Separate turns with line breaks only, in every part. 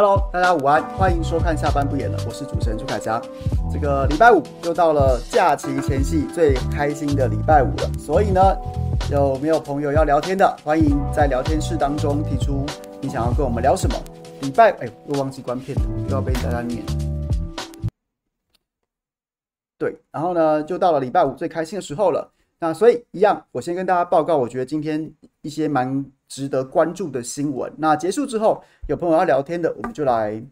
Hello，大家午安，欢迎收看下班不演了，我是主持人朱凯翔。这个礼拜五又到了假期前夕最开心的礼拜五了，所以呢，有没有朋友要聊天的？欢迎在聊天室当中提出你想要跟我们聊什么。礼拜哎，又忘记关片头，又要被大家念。对，然后呢，就到了礼拜五最开心的时候了。那所以一样，我先跟大家报告，我觉得今天一些蛮值得关注的新闻。那结束之后，有朋友要聊天的，我们就来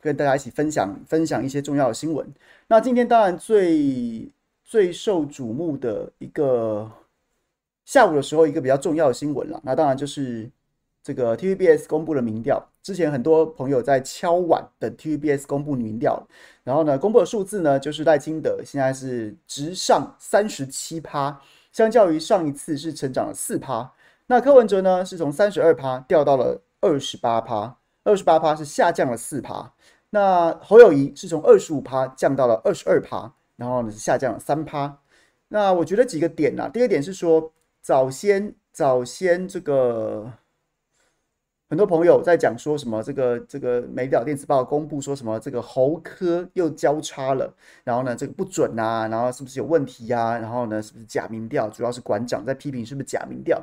跟大家一起分享分享一些重要的新闻。那今天当然最最受瞩目的一个下午的时候，一个比较重要的新闻了。那当然就是这个 TVBS 公布了民调。之前很多朋友在敲碗等 TVBS 公布民调，然后呢，公布的数字呢，就是赖清德现在是直上三十七趴，相较于上一次是成长了四趴。那柯文哲呢，是从三十二趴掉到了二十八趴，二十八趴是下降了四趴。那侯友宜是从二十五趴降到了二十二趴，然后呢是下降了三趴。那我觉得几个点啊，第一个点是说早先早先这个。很多朋友在讲说什么这个这个《美岛电子报》公布说什么这个侯科又交叉了，然后呢这个不准啊，然后是不是有问题呀、啊？然后呢是不是假民调？主要是馆长在批评是不是假民调？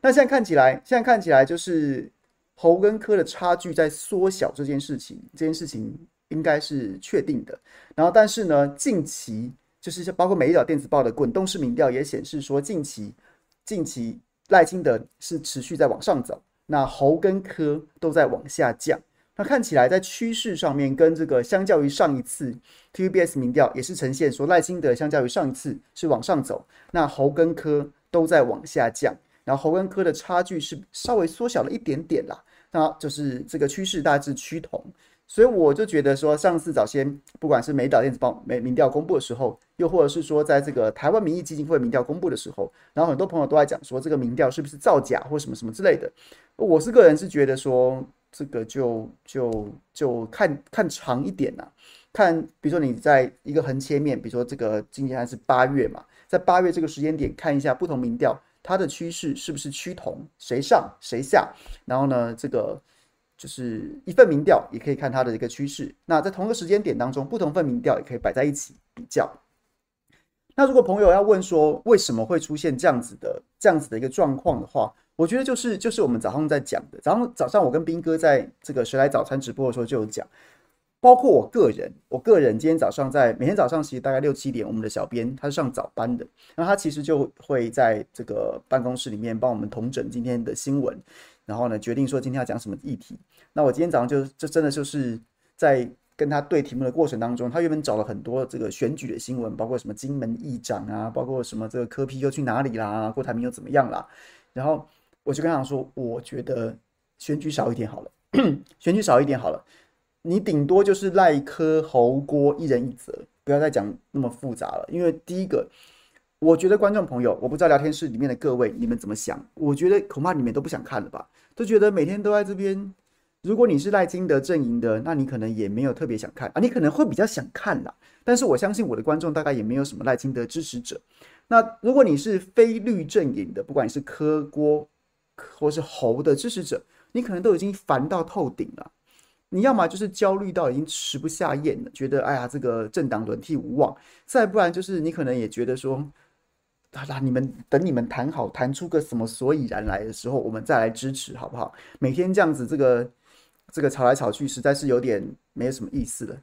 那现在看起来，现在看起来就是侯跟科的差距在缩小这件事情，这件事情应该是确定的。然后但是呢，近期就是包括《美岛电子报》的滚动式民调也显示说，近期近期赖清德是持续在往上走。那侯跟科都在往下降，那看起来在趋势上面跟这个相较于上一次 TVBS 民调也是呈现说赖清德相较于上一次是往上走，那侯跟科都在往下降，然后侯跟科的差距是稍微缩小了一点点啦，那就是这个趋势大致趋同。所以我就觉得说，上次早先不管是美岛电子报美民调公布的时候，又或者是说在这个台湾民意基金会民调公布的时候，然后很多朋友都在讲说这个民调是不是造假或什么什么之类的。我是个人是觉得说，这个就就就看看长一点呐、看比如说你在一个横切面，比如说这个今天还是八月嘛，在八月这个时间点看一下不同民调它的趋势是不是趋同，谁上谁下，然后呢这个。就是一份民调也可以看它的一个趋势。那在同一个时间点当中，不同份民调也可以摆在一起比较。那如果朋友要问说为什么会出现这样子的这样子的一个状况的话，我觉得就是就是我们早上在讲的。早上早上我跟斌哥在这个谁来早餐直播的时候就有讲，包括我个人，我个人今天早上在每天早上其实大概六七点，我们的小编他是上早班的，那他其实就会在这个办公室里面帮我们统整今天的新闻。然后呢，决定说今天要讲什么议题。那我今天早上就就真的就是在跟他对题目的过程当中，他原本找了很多这个选举的新闻，包括什么金门议长啊，包括什么这个柯 P 又去哪里啦，郭台铭又怎么样啦。然后我就跟他说，我觉得选举少一点好了，选举少一点好了。你顶多就是赖柯侯郭一人一则，不要再讲那么复杂了。因为第一个。我觉得观众朋友，我不知道聊天室里面的各位你们怎么想？我觉得恐怕你们都不想看了吧？都觉得每天都在这边。如果你是赖清德阵营的，那你可能也没有特别想看啊，你可能会比较想看啦。但是我相信我的观众大概也没有什么赖清德支持者。那如果你是非绿阵营的，不管你是柯锅或是侯的支持者，你可能都已经烦到透顶了。你要么就是焦虑到已经吃不下咽了，觉得哎呀这个政党轮替无望；再不然就是你可能也觉得说。好啦，你们等你们谈好，谈出个什么所以然来的时候，我们再来支持，好不好？每天这样子，这个这个吵来吵去，实在是有点没有什么意思了。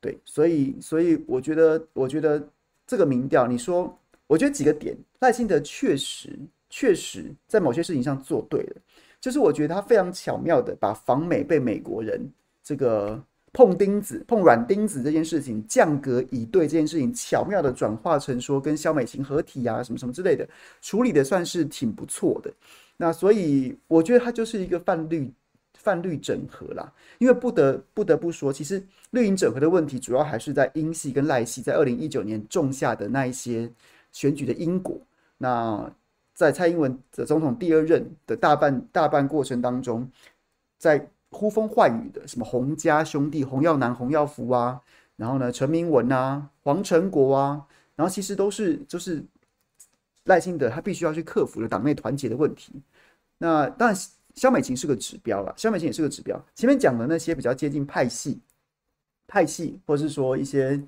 对，所以所以我觉得，我觉得这个民调，你说，我觉得几个点，赖清德确实确实在某些事情上做对了，就是我觉得他非常巧妙的把访美被美国人这个。碰钉子、碰软钉子这件事情，降格以对这件事情，巧妙的转化成说跟萧美琴合体啊，什么什么之类的，处理的算是挺不错的。那所以我觉得它就是一个泛绿泛绿整合啦。因为不得不得不说，其实绿营整合的问题，主要还是在英系跟赖系在二零一九年种下的那一些选举的因果。那在蔡英文的总统第二任的大半大半过程当中，在呼风唤雨的什么洪家兄弟、洪耀南、洪耀福啊，然后呢，陈明文啊、黄成国啊，然后其实都是就是赖清德他必须要去克服的党内团结的问题。那当然萧美琴是个指标了，萧美琴也是个指标。前面讲的那些比较接近派系、派系，或是说一些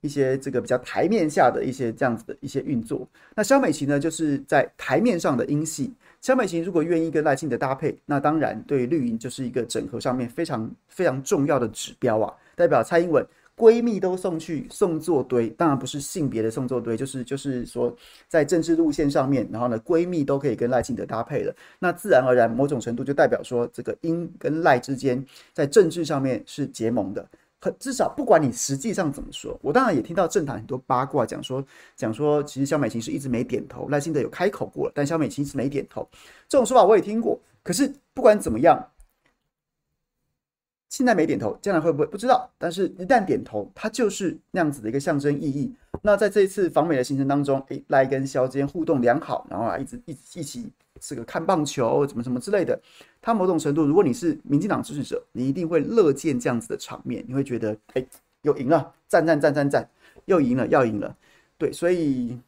一些这个比较台面下的一些这样子的一些运作，那萧美琴呢，就是在台面上的英系。萧美琴如果愿意跟赖清德搭配，那当然对绿营就是一个整合上面非常非常重要的指标啊，代表蔡英文。闺蜜都送去送作堆，当然不是性别的送作堆，就是就是说在政治路线上面，然后呢，闺蜜都可以跟赖清德搭配了，那自然而然某种程度就代表说，这个英跟赖之间在政治上面是结盟的。很至少不管你实际上怎么说，我当然也听到政坛很多八卦讲说讲说，其实萧美琴是一直没点头，赖清德有开口过了，但萧美琴一直没点头，这种说法我也听过。可是不管怎么样。现在没点头，将来会不会不知道？但是一旦点头，它就是那样子的一个象征意义。那在这一次访美的行程当中，诶，赖跟萧之间互动良好，然后啊，一直一一起这个看棒球，怎么什么之类的。他某种程度，如果你是民进党支持者，你一定会乐见这样子的场面，你会觉得，诶，又赢了，赞赞赞赞赞，又赢了，要赢了。对，所以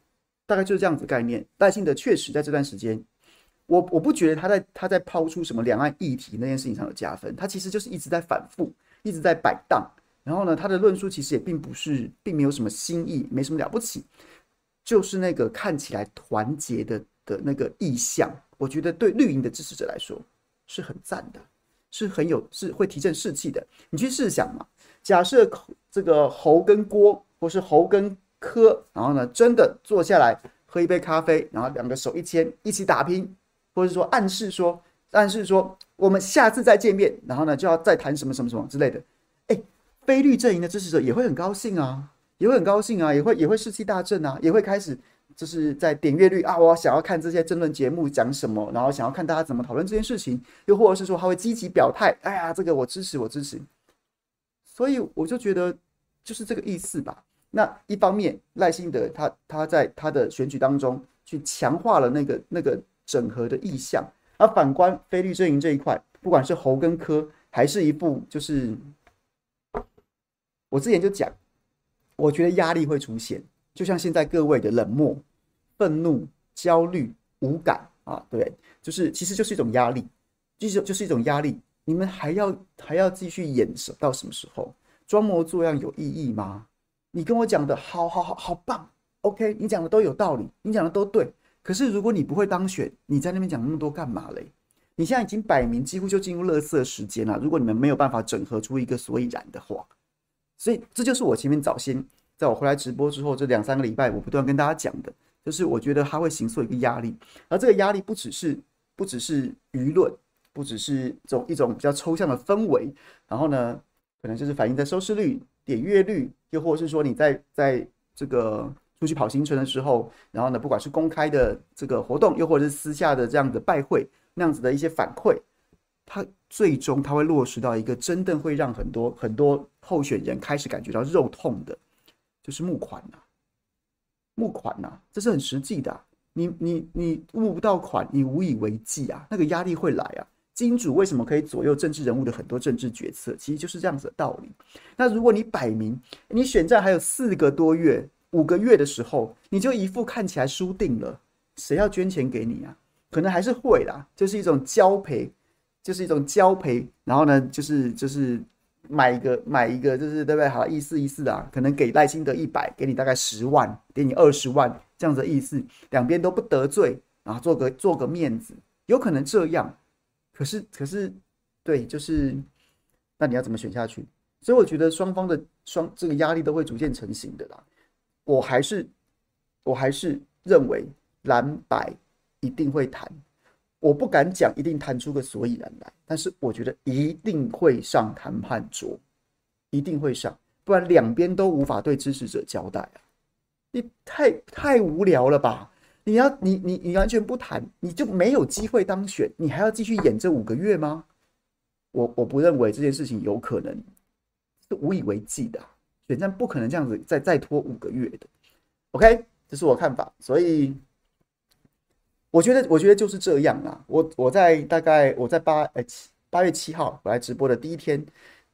大概就是这样子概念。赖清德确实在这段时间。我我不觉得他在他在抛出什么两岸议题那件事情上有加分，他其实就是一直在反复，一直在摆荡。然后呢，他的论述其实也并不是，并没有什么新意，没什么了不起，就是那个看起来团结的的那个意象。我觉得对绿营的支持者来说是很赞的，是很有是会提振士气的。你去试想嘛，假设这个侯跟郭，或是侯跟柯，然后呢，真的坐下来喝一杯咖啡，然后两个手一牵，一起打拼。或者说暗示说，暗示说，我们下次再见面，然后呢就要再谈什么什么什么之类的。哎，非绿阵营的支持者也会很高兴啊，也会很高兴啊，也会也会士气大振啊，也会开始就是在点阅率啊，我想要看这些争论节目讲什么，然后想要看大家怎么讨论这件事情，又或者是说他会积极表态，哎呀，这个我支持，我支持。所以我就觉得就是这个意思吧。那一方面，赖清德他他在他的选举当中去强化了那个那个。整合的意向，而反观非律阵营这一块，不管是侯跟柯，还是一部就是，我之前就讲，我觉得压力会出现，就像现在各位的冷漠、愤怒、焦虑、无感啊，对，就是其实就是一种压力，就是就是一种压力。你们还要还要继续演到什么时候？装模作样有意义吗？你跟我讲的好好好好棒，OK，你讲的都有道理，你讲的都对。可是，如果你不会当选，你在那边讲那么多干嘛嘞？你现在已经摆明几乎就进入垃圾时间了。如果你们没有办法整合出一个所以然的话，所以这就是我前面早先在我回来直播之后这两三个礼拜，我不断跟大家讲的，就是我觉得它会形塑一个压力，而这个压力不只是不只是舆论，不只是这种一种比较抽象的氛围，然后呢，可能就是反映在收视率、点阅率，又或者是说你在在这个。出去跑行程的时候，然后呢，不管是公开的这个活动，又或者是私下的这样的拜会，那样子的一些反馈，它最终它会落实到一个真的会让很多很多候选人开始感觉到肉痛的，就是募款呐，募款呐，这是很实际的。你你你募不到款，你无以为继啊，那个压力会来啊。金主为什么可以左右政治人物的很多政治决策？其实就是这样子的道理。那如果你摆明你选战还有四个多月。五个月的时候，你就一副看起来输定了，谁要捐钱给你啊？可能还是会啦，就是一种交赔，就是一种交赔。然后呢，就是就是买一个买一个，就是对不对？好，意思意思啊，可能给赖清德一百，给你大概十万，给你二十万这样子意思，两边都不得罪，然后做个做个面子，有可能这样。可是可是，对，就是那你要怎么选下去？所以我觉得双方的双这个压力都会逐渐成型的啦。我还是，我还是认为蓝白一定会谈，我不敢讲一定谈出个所以然来，但是我觉得一定会上谈判桌，一定会上，不然两边都无法对支持者交代啊！你太太无聊了吧？你要你你你完全不谈，你就没有机会当选，你还要继续演这五个月吗？我我不认为这件事情有可能，是无以为继的。选战不可能这样子再再拖五个月的，OK，这是我看法，所以我觉得我觉得就是这样啊。我我在大概我在八呃七八月七号我来直播的第一天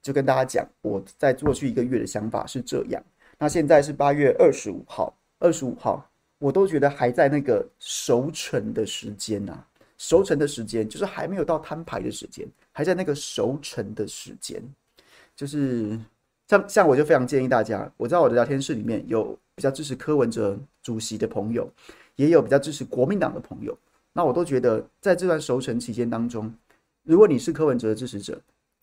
就跟大家讲，我在过去一个月的想法是这样。那现在是八月二十五号，二十五号我都觉得还在那个熟成的时间呐、啊，熟成的时间，就是还没有到摊牌的时间，还在那个熟成的时间。就是像像我就非常建议大家，我在我的聊天室里面有比较支持柯文哲主席的朋友，也有比较支持国民党的朋友。那我都觉得在这段熟成期间当中，如果你是柯文哲的支持者，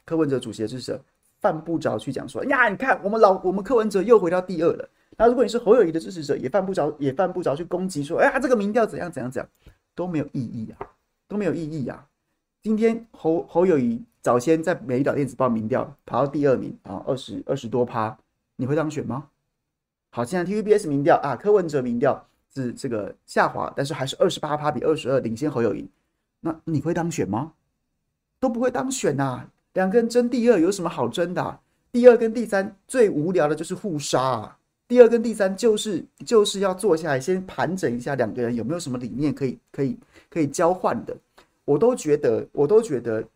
柯文哲主席的支持者，犯不着去讲说呀，你看我们老我们柯文哲又回到第二了。那如果你是侯友宜的支持者，也犯不着也犯不着去攻击说，哎呀，这个民调怎样怎样怎样，都没有意义啊，都没有意义啊。今天侯侯友宜早先在美丽岛电子报民调跑到第二名啊，二十二十多趴，你会当选吗？好，现在 TVBS 民调啊，柯文哲民调是这个下滑，但是还是二十八趴比二十二领先侯友宜，那你会当选吗？都不会当选呐、啊，两个人争第二有什么好争的、第二跟第三最无聊的就是互杀啊。第二跟第三就是就是要坐下来先盘整一下两个人有没有什么理念可以可以可以交换的，我都觉得我都觉得，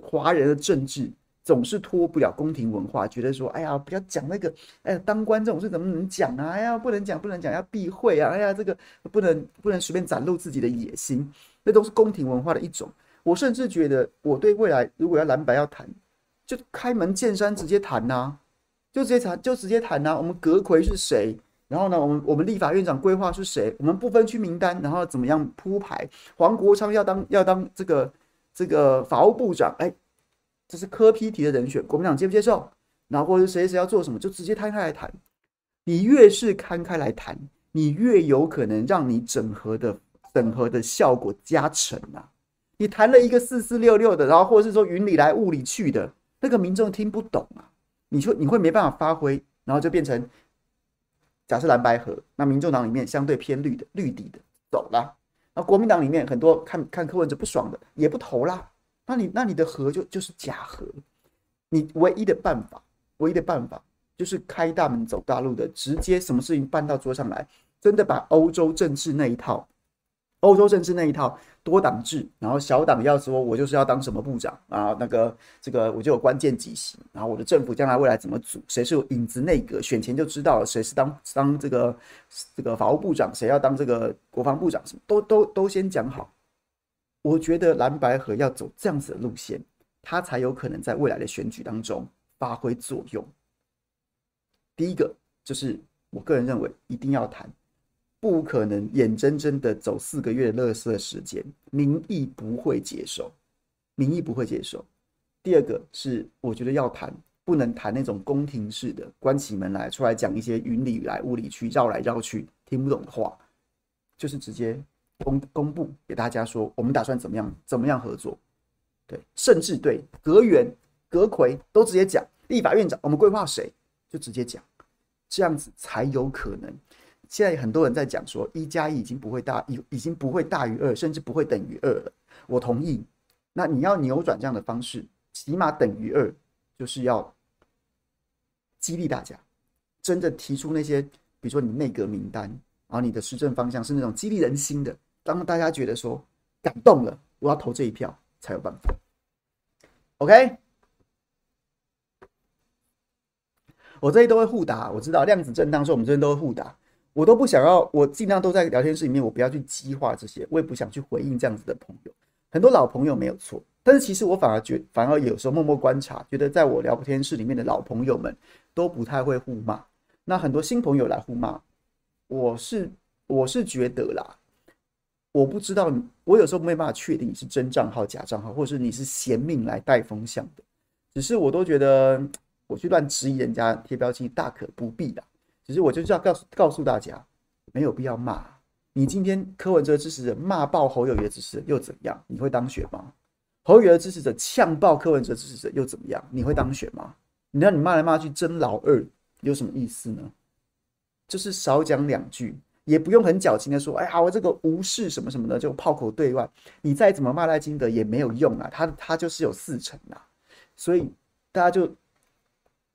华人的政治总是脱不了宫廷文化，觉得说哎呀不要讲那个哎呀当官这种事怎么能讲啊？哎呀不能讲不能讲要避讳啊！哎呀这个不能不能随便展露自己的野心，那都是宫廷文化的一种。我甚至觉得我对未来如果要蓝白要谈，就开门见山直接谈呐、就直接谈，就直接谈呐、我们阁揆是谁？然后呢，我们我们立法院长规划是谁？我们不分区名单，然后怎么样铺排？黄国昌要当要当这个这个法务部长，哎，这是柯 P 提的人选，国民党接不接受？然后或者谁谁要做什么，就直接摊开来谈。你越是摊开来谈，你越有可能让你整合的整合的效果加成啊！你谈了一个四四六六的，然后或者是说云里来雾里去的，那个民众听不懂啊。你说你会没办法发挥，然后就变成假设蓝白合，那民众党里面相对偏绿的绿底的走了，那国民党里面很多看看柯文哲不爽的也不投啦，那你那你的和就就是假和，你唯一的办法，唯一的办法就是开大门走大路的，直接什么事情搬到桌上来，真的把欧洲政治那一套。欧洲政治那一套多党制，然后小党要说，我就是要当什么部长啊，那个这个我就有关键几席，然后我的政府将来未来怎么组，谁是有影子内阁，选前就知道了谁是当当这个这个法务部长，谁要当这个国防部长，什么都都都先讲好。我觉得蓝白合要走这样子的路线，他才有可能在未来的选举当中发挥作用。第一个就是我个人认为一定要谈。不可能眼睁睁的走四个月的垃圾时间，民意不会接受，民意不会接受。第二个是，我觉得要谈，不能谈那种宫廷式的，关起门来出来讲一些云里来雾里去，绕来绕去听不懂的话，就是直接公公布给大家说，我们打算怎么样怎么样合作，对，甚至对阁员、阁揆都直接讲，立法院长我们规划谁就直接讲，这样子才有可能。现在很多人在讲说，一加一已经不会大，已已经不会大于二，甚至不会等于二了。我同意。那你要扭转这样的方式，起码等于二，就是要激励大家，真的提出那些，比如说你内阁名单，然后你的施政方向是那种激励人心的，当大家觉得说感动了，我要投这一票才有办法。OK，我这里都会互打，我知道量子震荡，说我们这边都会互打。我都不想要，我尽量都在聊天室里面，我不要去激化这些，我也不想去回应这样子的朋友。很多老朋友没有错，但是其实我反而觉，反而有时候默默观察，觉得在我聊天室里面的老朋友们都不太会互骂。那很多新朋友来互骂，我是我是觉得啦，我不知道，我有时候没办法确定你是真账号假账号，或者是你是嫌命来带风向的。只是我都觉得，我去乱质疑人家贴标签，大可不必的。只是我就是要告诉告诉大家，没有必要骂你。今天柯文哲支持者骂爆侯友宜支持者又怎样？你会当选吗？侯友宜支持者呛爆柯文哲支持者又怎么样？你会当选吗？你让你骂来骂去争老二有什么意思呢？就是少讲两句，也不用很矫情的说，哎呀，我这个无视什么什么的，就炮口对外。你再怎么骂赖金德也没有用啊，他他就是有四成啊，所以大家就。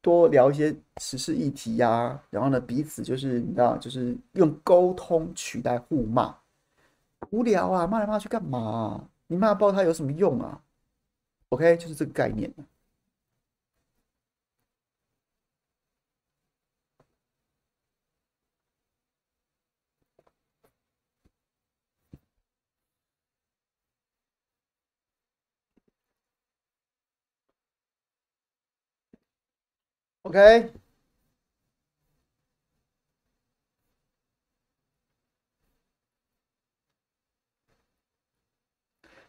多聊一些时事议题呀、然后呢，彼此就是你知道，就是用沟通取代互骂，无聊啊，骂来骂去干嘛、你骂爆他有什么用啊？OK，就是这个概念。OK，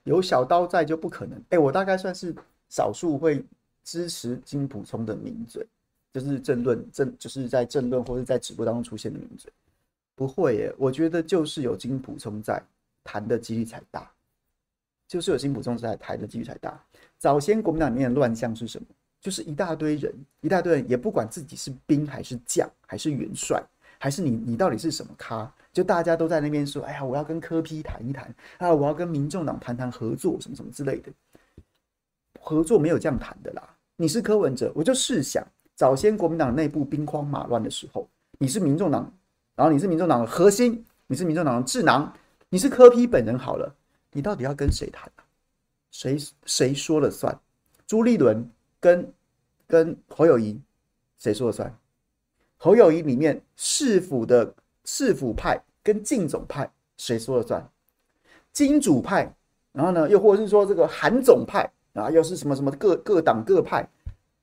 有小刀在就不可能。哎，我大概算是少数会支持金普聪的名嘴，就是政论政，就是在政论或者在直播当中出现的名嘴。不会耶，我觉得就是有金普聪在，谈的几率才大。就是有金普聪在，谈的几率才大。早先国民党里面的乱象是什么？就是一大堆人，一大堆人也不管自己是兵还是将，还是元帅，还是你你到底是什么咖？就大家都在那边说，哎呀，我要跟柯批谈一谈啊，我要跟民众党谈谈合作，什么什么之类的。合作没有这样谈的啦。你是柯文哲，我就试想，早先国民党内部兵荒马乱的时候，你是民众党，然后你是民众党的核心，你是民众党的智囊，你是柯批本人好了，你到底要跟谁谈啊？谁谁说了算？朱立伦。跟跟侯友宜谁说了算？侯友宜里面市府的市府派跟进总派谁说了算？金主派，然后呢，又或者是说这个韩总派啊，又是什么什么各各党各派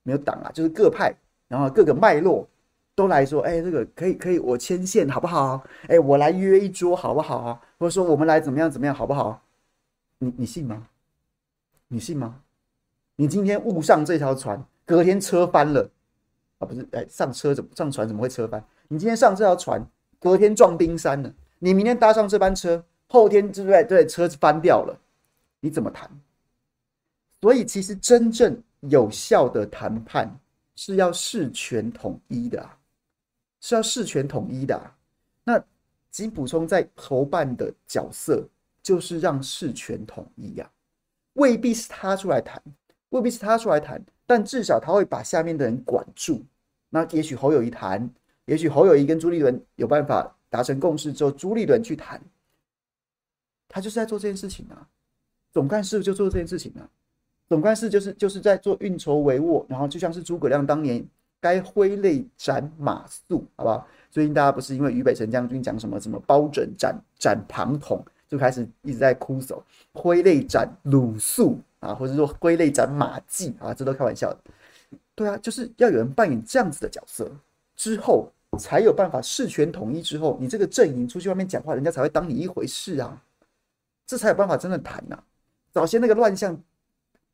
没有党啊，就是各派，然后各个脉络都来说，哎，这个可以可以，我牵线好不好？哎，我来约一桌好不好啊？或者说我们来怎么样怎么样好不好？你你信吗？你信吗？你今天误上这条船，隔天车翻了啊？不是，哎，上车怎么上船怎么会车翻？你今天上这条船，隔天撞冰山了。你明天搭上这班车，后天对不对？对，车子翻掉了，你怎么谈？所以，其实真正有效的谈判是要事权统一的，啊是要事权统一的。啊那金溥聪在侯办的角色，就是让事权统一呀，未必是他出来谈。未必是他出来谈，但至少他会把下面的人管住。那也许侯友谊谈，也许侯友谊跟朱立伦有办法达成共识之后，朱立伦去谈，他就是在做这件事情啊。总干事就做这件事情啊。总干事就是就是在做运筹帷幄，然后就像是诸葛亮当年该挥泪斩马谡，好不好？最近大家不是因为俞北辰将军讲什么什么包拯斩斩庞统，就开始一直在哭诉，挥泪斩鲁肃。啊，或者说归类斩马季啊，这都开玩笑的。对啊，就是要有人扮演这样子的角色，之后才有办法事权统一。之后，你这个阵营出去外面讲话，人家才会当你一回事啊，这才有办法真的谈呐。早先那个乱象，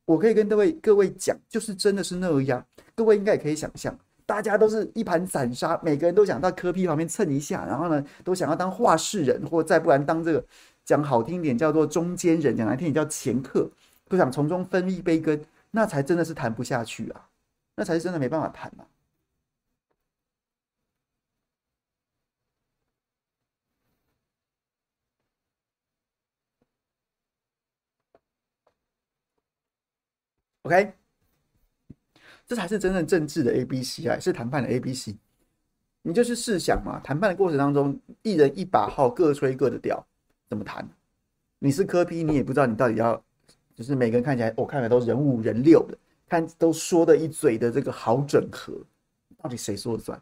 我可以跟各位各位讲，就是真的是那样。各位应该也可以想象，大家都是一盘散沙，每个人都想到柯 P 旁边蹭一下，然后呢，都想要当话事人，或再不然当这个讲好听点叫做中间人，讲难听点叫掮客。都想从中分一杯羹，那才真的是谈不下去啊！那才是真的没办法谈啊。OK，这才是真正政治的 A B C 啊，是谈判的 A B C。你就是试想嘛，谈判的过程当中，一人一把号，各吹各的调，怎么谈？你是科批你也不知道你到底要。就是每个人看起来，我看起来都人五人六的，看都说的一嘴的这个好整合，到底谁说了算？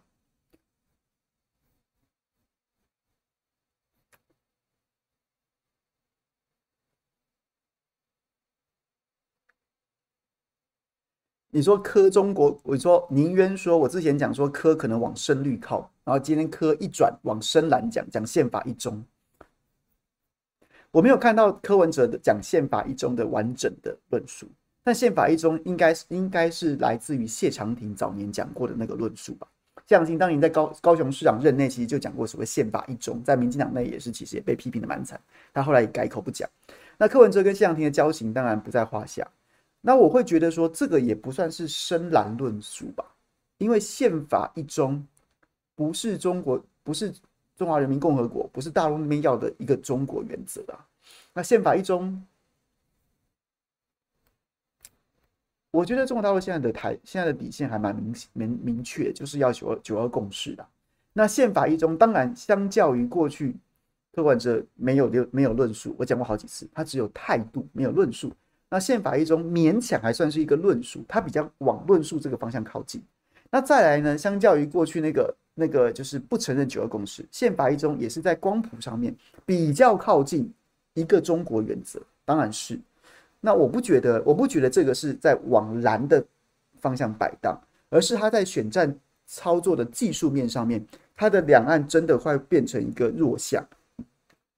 你说科中国，我说宁渊说，我之前讲说科可能往深绿靠，然后今天科一转往深蓝讲，讲宪法一中。我没有看到柯文哲的讲宪法一中的完整的论述，但宪法一中应该是应该是来自于谢长廷早年讲过的那个论述吧？谢长廷当年在高高雄市长任内，其实就讲过所谓宪法一中，在民进党内也是其实也被批评的蛮惨，他后来也改口不讲。那柯文哲跟谢长廷的交情当然不在话下，那我会觉得说这个也不算是深蓝论述吧，因为宪法一中不是中国不是。中华人民共和国不是大陆那边要的一个中国原则啊。那宪法一中，我觉得中国大陆现在的台现在的底线还蛮明明明确，就是要九二九二共识的。那宪法一中当然相较于过去，柯文哲没有没有论述，我讲过好几次，他只有态度没有论述。那宪法一中勉强还算是一个论述，他比较往论述这个方向靠近。那再来呢，相较于过去那个。那个就是不承认九二共识，宪法一中也是在光谱上面比较靠近一个中国原则，当然是。那我不觉得，我不觉得这个是在往蓝的方向摆荡，而是他在选战操作的技术面上面，他的两岸真的会变成一个弱项，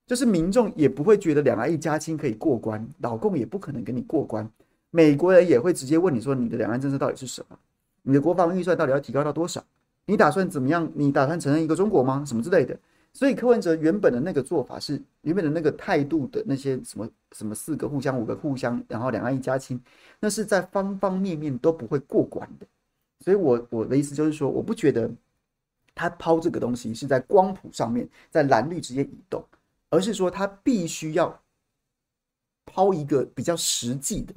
就是民众也不会觉得两岸一家亲可以过关，老共也不可能给你过关，美国人也会直接问你说你的两岸政策到底是什么，你的国防预算到底要提高到多少，你打算怎么样？你打算承认一个中国吗？什么之类的。所以柯文哲原本的那个做法是原本的那个态度的那些什么什么四个互相五个互相，然后两岸一家亲，那是在方方面面都不会过关的。所以我我的意思就是说，我不觉得他抛这个东西是在光谱上面在蓝绿之间移动，而是说他必须要抛一个比较实际的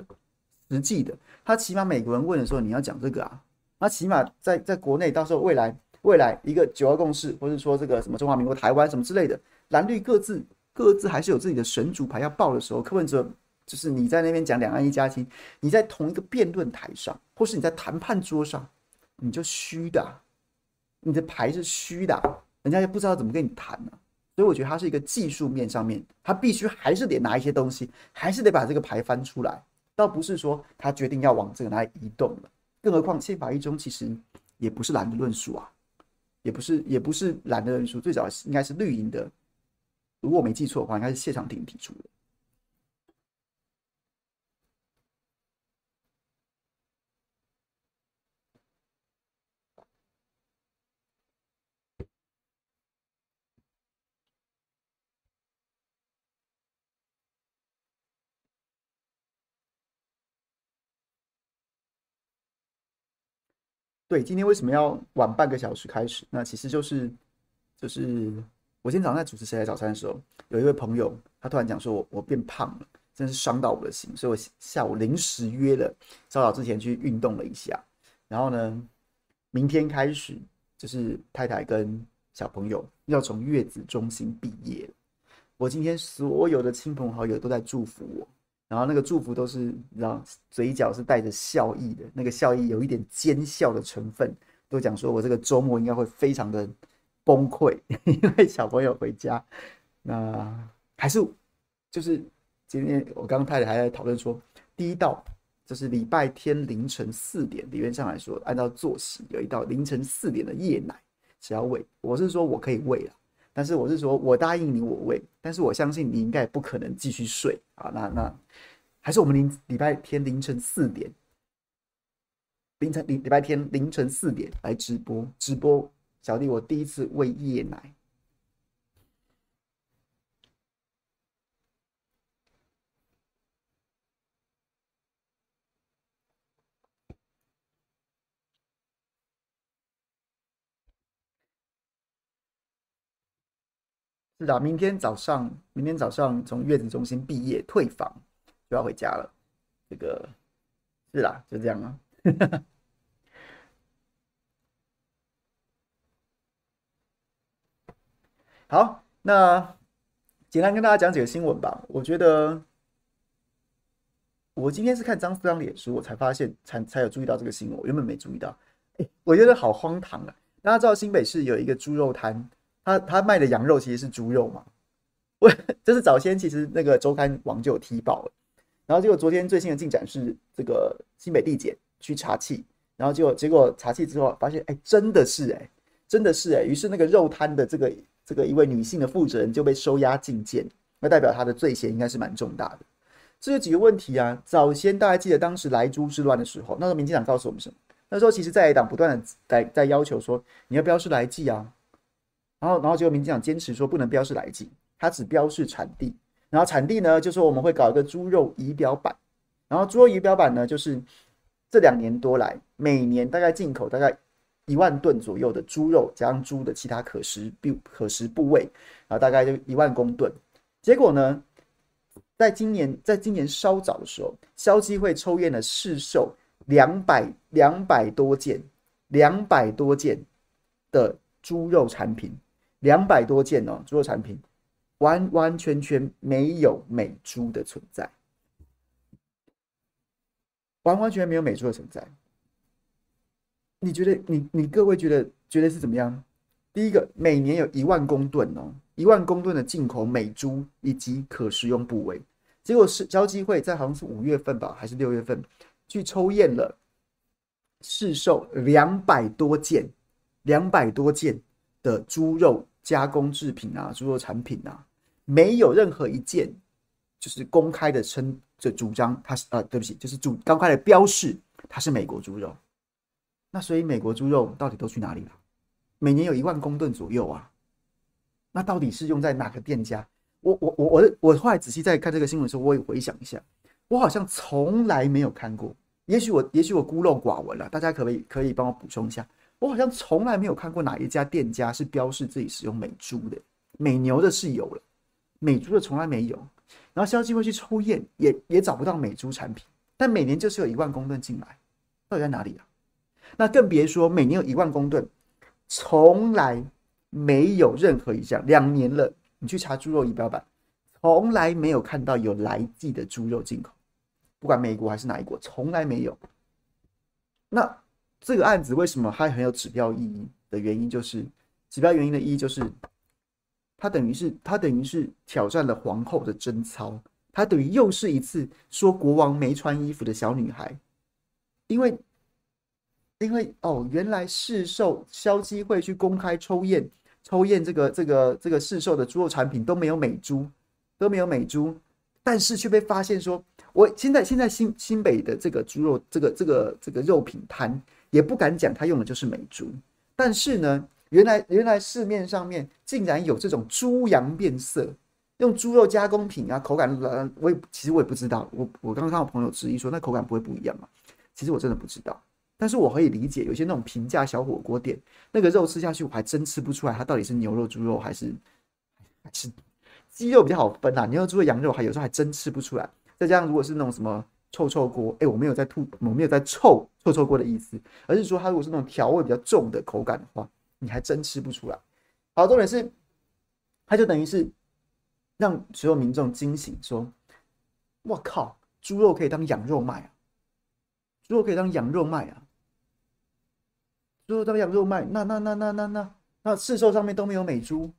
实际的。他起码美国人问的时候，你要讲这个啊，那起码在在国内到时候未来。未来一个九二共识，或者说这个什么中华民国台湾什么之类的，蓝绿各自各自还是有自己的神主牌要报的时候，柯文哲就是你在那边讲两岸一家亲，你在同一个辩论台上，或是你在谈判桌上，你就虚的，你的牌是虚的，人家也不知道怎么跟你谈呢。所以我觉得他是一个技术面上面，他必须还是得拿一些东西，还是得把这个牌翻出来，倒不是说他决定要往这个哪里移动了。更何况宪法一中其实也不是蓝的论述啊。也不是，也不是蓝的论述，最早应该是绿营的。如果我没记错的话，应该是谢长廷提出的。对，今天为什么要晚半个小时开始？那其实就是，就是我今天早上在主持《谁来早餐》的时候，有一位朋友，他突然讲说我我变胖了，真是伤到我的心，所以我下午临时约了，稍早之前去运动了一下，然后呢，明天开始就是太太跟小朋友要从月子中心毕业了，我今天所有的亲朋好友都在祝福我。然后那个祝福都是，让，嘴角是带着笑意的，那个笑意有一点奸笑的成分，都讲说我这个周末应该会非常的崩溃，因为小朋友回家。那还是就是今天我刚刚太太还在讨论说，第一道就是礼拜天凌晨四点，理论上来说，按照作息有一道凌晨四点的夜奶是要喂，我是说我可以喂了，但是我是说我答应你我喂，但是我相信你应该也不可能继续睡啊，那那。还是我们凌礼拜天凌晨四点，凌晨礼礼拜天凌晨四点来直播直播，小弟我第一次喂夜奶，是的，明天早上明天早上从月子中心毕业退房。就要回家了，这个是啦，就这样啊。好，那简单跟大家讲几个新闻吧。我觉得我今天是看张思刚脸书，我才发现才才有注意到这个新闻，我原本没注意到。哎，我觉得好荒唐啊！大家知道新北市有一个猪肉摊，他他卖的羊肉其实是猪肉嘛？我这是早先其实那个周刊网就有踢爆了。然后结果昨天最新的进展是，这个新北地检去查气，然后结果结果查气之后发现，哎，真的是哎，真的是哎，于是那个肉摊的这个这个一位女性的负责人就被收押禁见，那代表她的罪嫌应该是蛮重大的。这有几个问题啊，早先大家记得当时莱猪之乱的时候，那时候民进党告诉我们什么？那时候其实在野党不断的在在要求说，你要不要是来记啊，然后然后结果民进党坚持说不能标示来记，它只标示产地。然后产地呢，就是我们会搞一个猪肉仪表板，然后猪肉仪表板呢，就是这两年多来，每年大概进口大概一万吨左右的猪肉，加上猪的其他可食部可食部位，然后大概就一万公吨。结果呢，在今年在今年稍早的时候，消基会抽验了市售两百两百多件两百多件的猪肉产品，两百多件哦，猪肉产品。完完全全没有美猪的存在，完完全全没有美猪的存在。你觉得你你各位觉得觉得是怎么样？第一个，每年有一万公吨哦，一万公吨的进口美猪以及可食用部位，结果是交机会在好像是五月份吧，还是六月份去抽验了市售两百多件，两百多件的猪肉加工制品啊，猪肉产品啊，没有任何一件就是公开的称，就主张它是呃，对不起，就是主公开的标示它是美国猪肉。那所以美国猪肉到底都去哪里了？每年有一万公吨左右啊，那到底是用在哪个店家？我我我我我后来仔细在看这个新闻的时候，我也回想一下，我好像从来没有看过。也许我也许我孤陋寡闻了，大家可不可以可以帮我补充一下？我好像从来没有看过哪一家店家是标示自己使用美猪的，美牛的是有了，美猪的从来没有。然后消基会去抽验，也也找不到美猪产品，但每年就是有一万公吨进来，到底在哪里啊？那更别说每年有一万公吨，从来没有任何一项，两年了，你去查猪肉仪表板，从来没有看到有来记的猪肉进口，不管美国还是哪一国，从来没有。那这个案子为什么还很有指标意义的原因，就是指标原因的意义就是，它等于是它等于是挑战了皇后的贞操，它等于又是一次说国王没穿衣服的小女孩，因为。因为哦，原来市售消基会去公开抽验，抽验这个这个这个市售的猪肉产品都没有美猪，都没有美猪，但是却被发现说，我现在现在新新北的这个猪肉这个这个这个肉品摊也不敢讲他用的就是美猪，但是呢，原来原来市面上面竟然有这种猪羊变色，用猪肉加工品啊，口感呃我也其实我也不知道，我我刚刚看到朋友质疑说那口感不会不一样吗？其实我真的不知道。但是我可以理解，有些那种平价小火锅店，那个肉吃下去，我还真吃不出来它到底是牛肉、猪肉还是还是鸡肉比较好分啊。牛肉、猪肉、羊肉还有时候还真吃不出来。再加上如果是那种什么臭臭锅，哎，我没有在吐，我没有在臭臭臭锅的意思，而是说它如果是那种调味比较重的口感的话，你还真吃不出来。好，重点是，它就等于是让所有民众惊醒，说：“我靠，猪肉可以当羊肉卖啊！猪肉可以当羊肉卖啊！”猪肉当羊肉卖，那那那那那那那市售上面都没有美猪，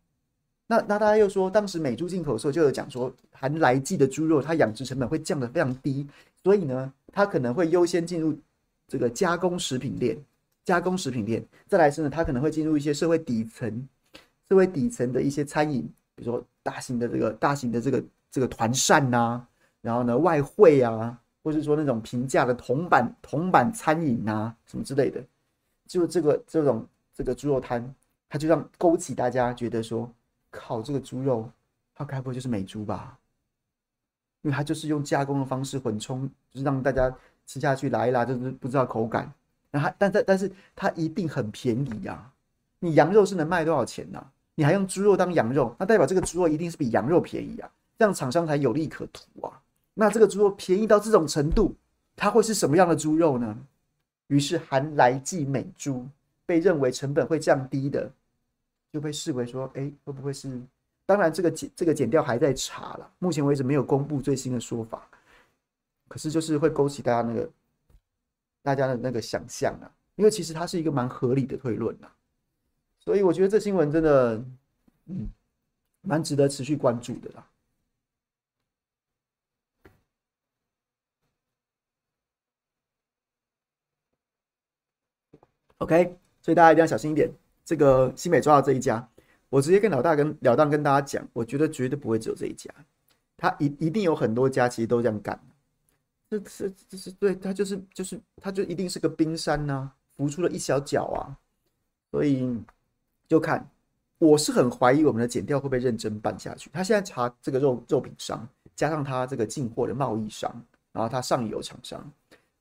那那大家又说，当时美猪进口的时候就有讲说，含来剂的猪肉它养殖成本会降得非常低，所以呢，它可能会优先进入这个加工食品链，加工食品链，再来是呢，它可能会进入一些社会底层，社会底层的一些餐饮，比如说大型的这个大型的这个这个团膳呐，然后呢外汇啊，或是说那种平价的铜板铜板餐饮啊什么之类的。就这个这种这个猪肉摊，它就让勾起大家觉得说，靠，这个猪肉，它该不会就是美猪吧？因为它就是用加工的方式混充，就是让大家吃下去拉一拉，就是不知道口感。然后，但但但是它一定很便宜呀、啊！你羊肉是能卖多少钱呢、你还用猪肉当羊肉，那代表这个猪肉一定是比羊肉便宜啊，这样厂商才有利可图啊。那这个猪肉便宜到这种程度，它会是什么样的猪肉呢？于是含来记美猪被认为成本会降低的，就被视为说，哎，会不会是？当然，这个减这个减调还在查了，目前为止没有公布最新的说法。可是就是会勾起大家那个大家的那个想象啊，因为其实它是一个蛮合理的推论呐，所以我觉得这新闻真的，嗯，蛮值得持续关注的啦。OK，所以大家一定要小心一点。这个新美抓到这一家，我直接跟老大跟了当跟大家讲，我觉得绝对不会只有这一家，他一一定有很多家其实都这样干。这是这是对他就是就是他就一定是个冰山呐、浮出了一小角啊。所以就看，我是很怀疑我们的检调会不会认真办下去。他现在查这个肉肉品商，加上他这个进货的贸易商，然后他上游厂商，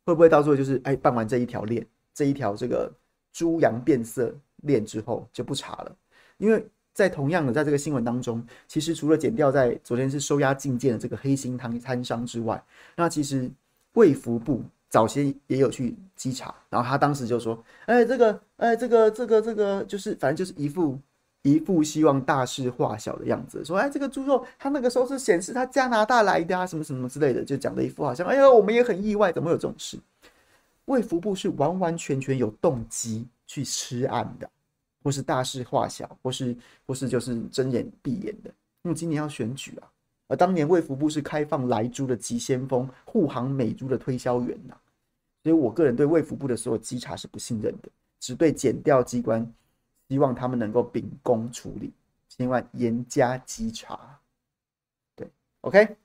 会不会到最后就是哎办完这一条链，这一条这个。猪羊变色链之后就不查了，因为在同样的在这个新闻当中，其实除了检调在昨天是收押禁见的这个黑心摊摊商之外，那其实卫福部早先也有去稽查，然后他当时就说：“哎，这个，哎，这个，这个，这个，就是反正就是一副一副希望大事化小的样子，说，哎，这个猪肉他那个时候是显示他加拿大来的啊，什么什么之类的，就讲的一副好像，哎呀，我们也很意外，怎么会有这种事？”卫福部是完完全全有动机去吃案的，或是大事化小，或是或是就是睁眼闭眼的。因为今年要选举啊，而当年卫福部是开放莱猪的急先锋，护航美猪的推销员呐。所以我个人对卫福部的所有稽查是不信任的，只对检调机关，希望他们能够秉公处理，千万严加稽查。对，OK。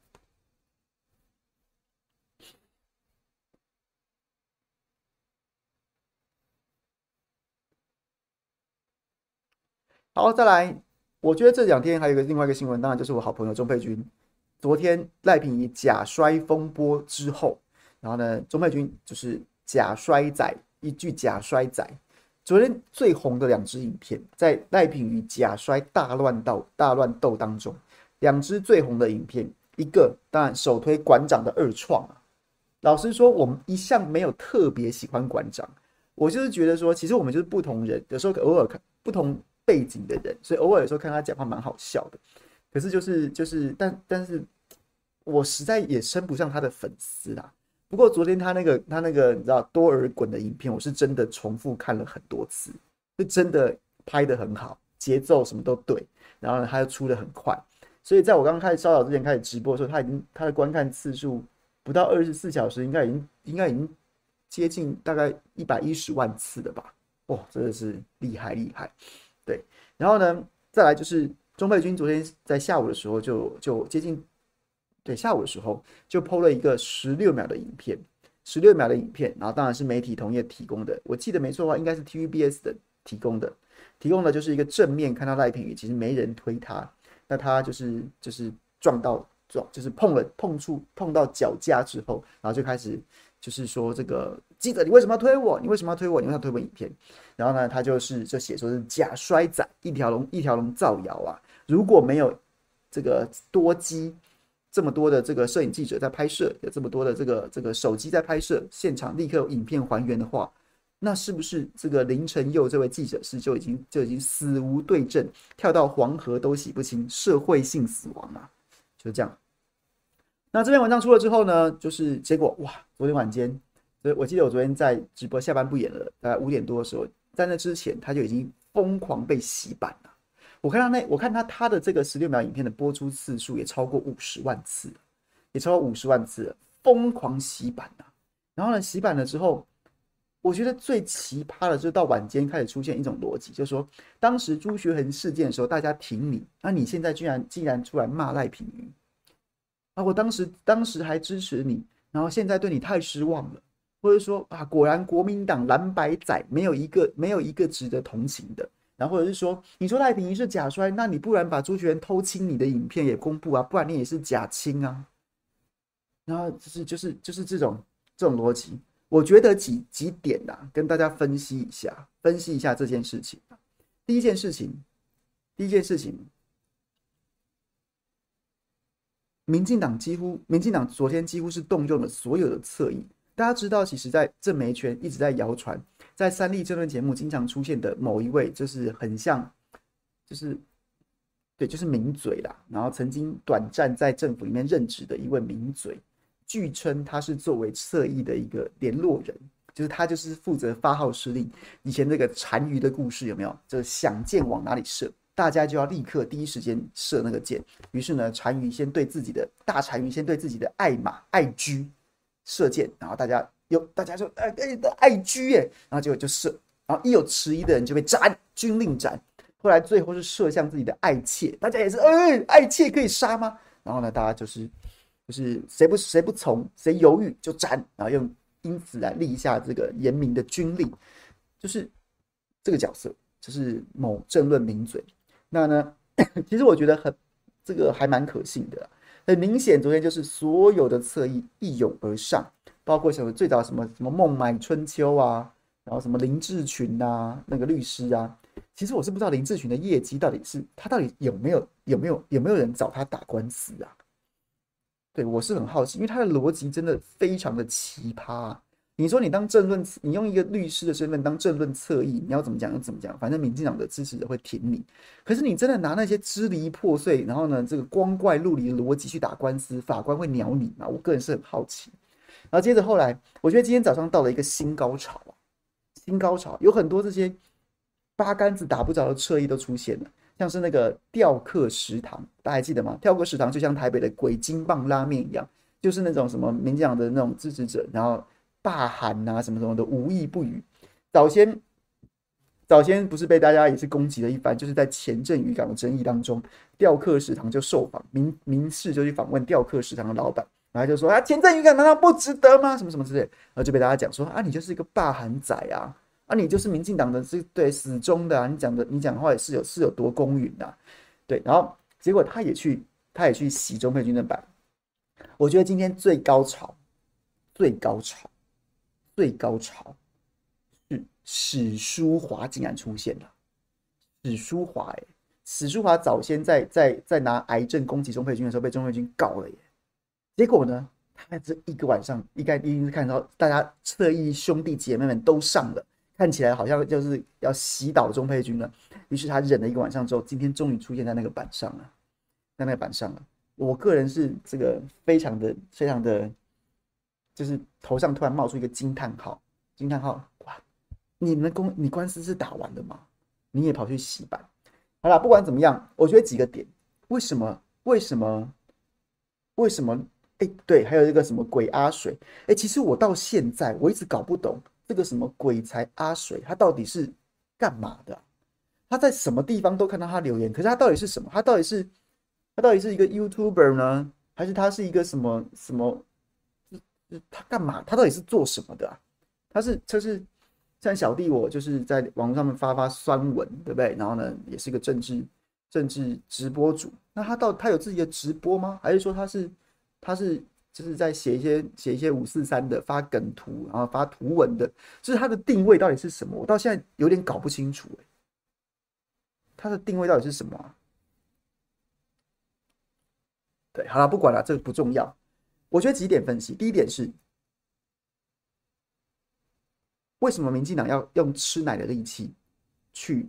好，再来。我觉得这两天还有一个另外一个新闻，当然就是我好朋友钟佩君。昨天赖品妤假摔风波之后，然后呢，钟佩君就是假摔仔，一句假摔仔。昨天最红的两支影片，在赖品与假摔大乱斗大乱斗当中，两支最红的影片，一个当然首推馆长的二创。老实说，我们一向没有特别喜欢馆长，我就是觉得说，其实我们就是不同人，有时候偶尔看不同。背景的人，所以偶尔有时候看他讲话蛮好笑的，可是就是就是，但但是，我实在也称不上他的粉丝啦。不过昨天他那个他那个你知道多尔衮的影片，我是真的重复看了很多次，是真的拍得很好，节奏什么都对，然后呢他又出得很快，所以在我刚开始稍早之前开始直播的时候，他已经他的观看次数不到二十四小时，应该已经应该已经接近大概一百一十万次了吧？哇，真的是厉害厉害！对，然后呢，再来就是钟佩君昨天在下午的时候就就接近，对，下午的时候就 PO 了一个十六秒的影片，十六秒的影片，然后当然是媒体同业提供的，我记得没错的话，应该是 TVBS 的提供的，提供的就是一个正面看到赖品妤其实没人推他，那他就是就是撞到撞，就是碰了碰触碰到脚架之后，然后就开始。就是说，这个记者，你为什么要推我？你为什么要推我？你为什么要推我影片？然后呢，他就是就写说是假摔仔，一条龙一条龙造谣啊！如果没有这个多机这么多的这个摄影记者在拍摄，有这么多的这个这个手机在拍摄，现场立刻有影片还原的话，那是不是这个林承佑这位记者是就已经就已经死无对证，跳到黄河都洗不清，社会性死亡啊？就这样。那这篇文章出了之后呢，就是结果哇，昨天晚间，所以我记得我昨天在直播下班不演了，大概五点多的时候，在那之前他就已经疯狂被洗版了。我看到那，我看他他的这个十六秒影片的播出次数也超过五十万次，也超过五十万次，疯狂洗版了。然后呢，洗版了之后，我觉得最奇葩的就是到晚间开始出现一种逻辑，就是说当时朱学恒事件的时候，大家挺你，那你现在居然竟然出来骂赖品妤。啊！我当时当时还支持你，然后现在对你太失望了，或者说啊，果然国民党蓝白仔没有一个没有一个值得同情的，然后或者是说，你说赖品妤是假摔，那你不然把朱学恒偷亲你的影片也公布啊，不然你也是假亲啊。然后就是就是就是这种这种逻辑，我觉得几几点呐、啊，跟大家分析一下，分析一下这件事情。第一件事情，第一件事情。民进党几乎，民进党昨天几乎是动用了所有的侧翼。大家知道，其实，在政媒圈一直在谣传，在三立政论节目经常出现的某一位，就是很像，就是，对，就是名嘴啦。然后曾经短暂在政府里面任职的一位名嘴，据称他是作为侧翼的一个联络人，就是他就是负责发号施令。以前那个单于的故事有没有？就是想箭往哪里射？大家就要立刻第一时间射那个箭。于是呢，单于先对自己的大单于先对自己的爱马爱驹射箭，然后大家有大家说哎哎的爱驹耶，然后结果就射，然后一有迟疑的人就被斩，军令斩。后来最后是射向自己的爱妾，大家也是哎爱妾可以杀吗？然后呢，大家就是就是谁不谁不从谁犹豫就斩，然后用因此来立下这个严明的军令，就是这个角色，就是某政论名嘴。那呢？其实我觉得很，这个还蛮可信的。很明显，昨天就是所有的侧翼一拥而上，包括什么最早什么什么孟买春秋啊，然后什么林志群啊，那个律师啊。其实我是不知道林志群的业绩到底是他到底有没有有没有有没有人找他打官司啊？对，我是很好奇，因为他的逻辑真的非常的奇葩。你说你当政论，你用一个律师的身份当政论侧翼，你要怎么讲就怎么讲，反正民进党的支持者会挺你。可是你真的拿那些支离破碎，然后呢，这个光怪陆离的逻辑去打官司，法官会鸟你吗？我个人是很好奇。然后接着后来，我觉得今天早上到了一个新高潮啊，新高潮，有很多这些八竿子打不着的侧翼都出现了，像是那个吊客食堂，大家还记得吗？吊客食堂就像台北的鬼金棒拉面一样，就是那种什么民进党的那种支持者，然后。罢韩啊，什么什么的，无义不语。早先早先不是被大家也是攻击了一番，就是在前镇渔港的争议当中，钓客食堂就受访，民民视就去访问钓客食堂的老板，然后就说啊，前镇渔港难道不值得吗？什么什么之类，然后就被大家讲说啊，你就是一个霸韩仔啊，啊，你就是民进党的是对死忠的啊，你讲的你讲的话也是有是有多公允啊，对，然后结果他也去他也去洗中佩军的版，我觉得今天最高潮，最高潮，最高潮是。史书华竟然出现了，史书华哎，史书华早先在在在拿癌症攻击钟佩君的时候被钟佩君告了耶，结果呢，他这一个晚上应该一定是看到大家侧翼兄弟姐妹们都上了，看起来好像就是要洗倒钟佩君了，于是他忍了一个晚上之后，今天终于出现在那个板上了，在那个板上了。我个人是这个非常的非常的，就是头上突然冒出一个惊叹号，惊叹号。哇你们公你官司是打完了吗？你也跑去洗版？好了，不管怎么样，我觉得几个点，为什么？为什么？为什么？哎、欸，对，还有一个什么鬼阿水？哎、其实我到现在我一直搞不懂这个什么鬼才阿水，他到底是干嘛的？他在什么地方都看到他留言，可是他到底是什么？他到底是他到底是一个 YouTuber 呢，还是他是一个什么什么？他干嘛？他到底是做什么的、啊？他是他是？像小弟我就是在网络上面发发酸文，对不对？然后呢，也是一个政治政治直播主。那他到他有自己的直播吗？还是说他是他是就是在写一些写一些五四三的发梗图，然后发图文的？就是他的定位到底是什么？我到现在有点搞不清楚哎。他的定位到底是什么？对，好了，不管了，这个不重要。我觉得几点分析，第一点是。为什么民进党要用吃奶的力气去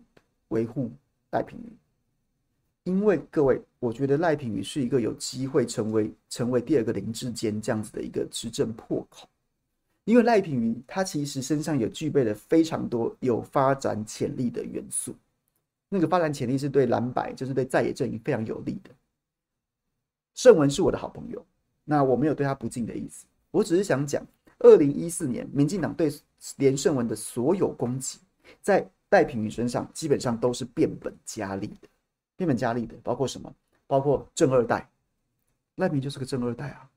维护赖品妤？因为各位，我觉得赖品妤是一个有机会成为成为第二个林志坚这样子的一个执政破口。因为赖品妤他其实身上有具备了非常多有发展潜力的元素，那个发展潜力是对蓝白，就是对在野阵营非常有利的。胜文是我的好朋友，那我没有对他不敬的意思，我只是想讲。二零一四年，民进党对连胜文的所有攻击，在赖品云身上基本上都是变本加厉的，变本加厉的，包括什么？包括正二代，赖品就是个正二代啊，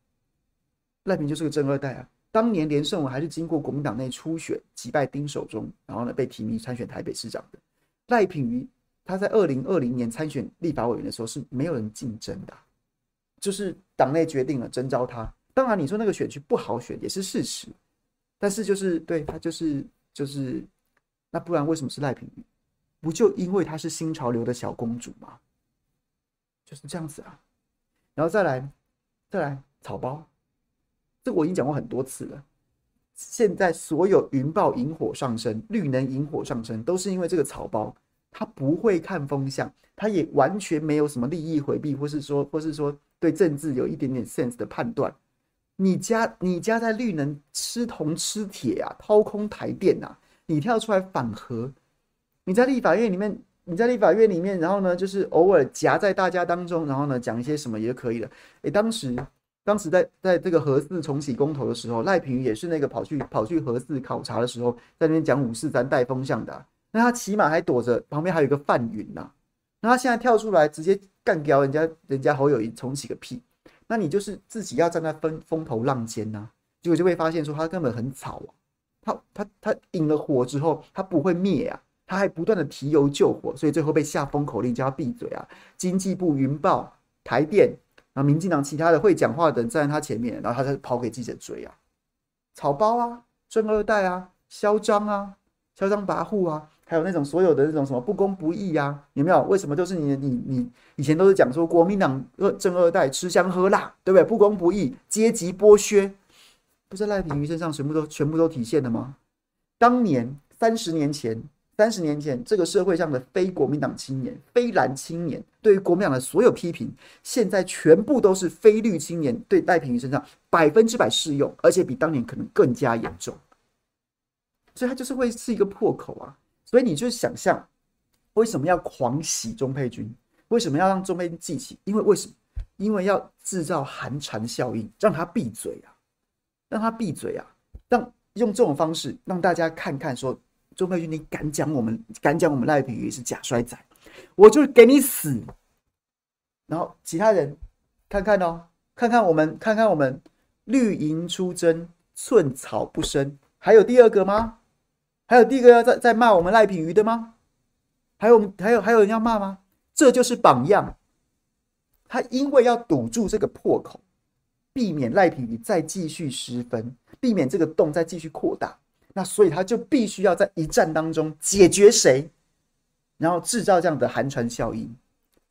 赖品就是个正二代啊。当年连胜文还是经过国民党内初选击败丁守中，然后呢被提名参选台北市长的。赖品妤他在二零二零年参选立法委员的时候是没有人竞争的，就是党内决定了征召他。当然，你说那个选区不好选也是事实，但是就是对他就是就是，那不然为什么是赖品妤？不就因为她是新潮流的小公主吗？就是这样子啊。然后再来再来草包，这我已经讲过很多次了。现在所有云豹引火上身，绿能引火上身，都是因为这个草包，他不会看风向，他也完全没有什么利益回避，或是说或是说对政治有一点点 sense 的判断。你家你家在绿能吃铜吃铁啊，掏空台电啊，你跳出来反核，你在立法院里面，你在立法院里面，然后呢，就是偶尔夹在大家当中，然后呢，讲一些什么也可以的。诶、欸，当时当时在在这个核四重启公投的时候，赖平也是那个跑去跑去核四考察的时候，在那边讲五四三带风向的、那他起码还躲着旁边还有一个范云呐，那他现在跳出来直接干掉人家人家侯友宜重启个屁！那你就是自己要站在风风头浪尖呐、啊，结果就会发现说他根本很草啊，他他他引了火之后，他不会灭啊，他还不断的提油救火，所以最后被下封口令叫他闭嘴啊。经济部、云豹、台电，然后民进党其他的会讲话的人站在他前面，然后他才跑给记者追啊，草包啊，政二代啊，嚣张啊，嚣张跋扈啊。还有那种所有的那种什么不公不义呀、有没有？为什么都是你？你你以前都是讲说国民党二正二代吃香喝辣，对不对？不公不义，阶级剥削，不是赖品妤身上全部都全部都体现了吗？当年三十年前，三十年前这个社会上的非国民党青年、非蓝青年，对于国民党的所有批评，现在全部都是非绿青年对赖品妤身上百分之百适用，而且比当年可能更加严重，所以他就是会是一个破口啊。所以你就想象，为什么要狂喜钟佩君？为什么要让钟佩君记起？因为为什么？因为要制造寒蝉效应，让他闭嘴啊，让他闭嘴啊，让用这种方式让大家看看说，说钟佩君，你敢讲我们，敢讲我们赖品妤是假衰仔，我就给你死。然后其他人看看哦，看看我们，看看我们绿营出征，寸草不生。还有第二个吗？还有第一个要再再骂我们赖品瑜的吗？还有还有还有人要骂吗？这就是榜样。他因为要堵住这个破口，避免赖品瑜再继续失分，避免这个洞再继续扩大，那所以他就必须要在一战当中解决谁，然后制造这样的寒蝉效应，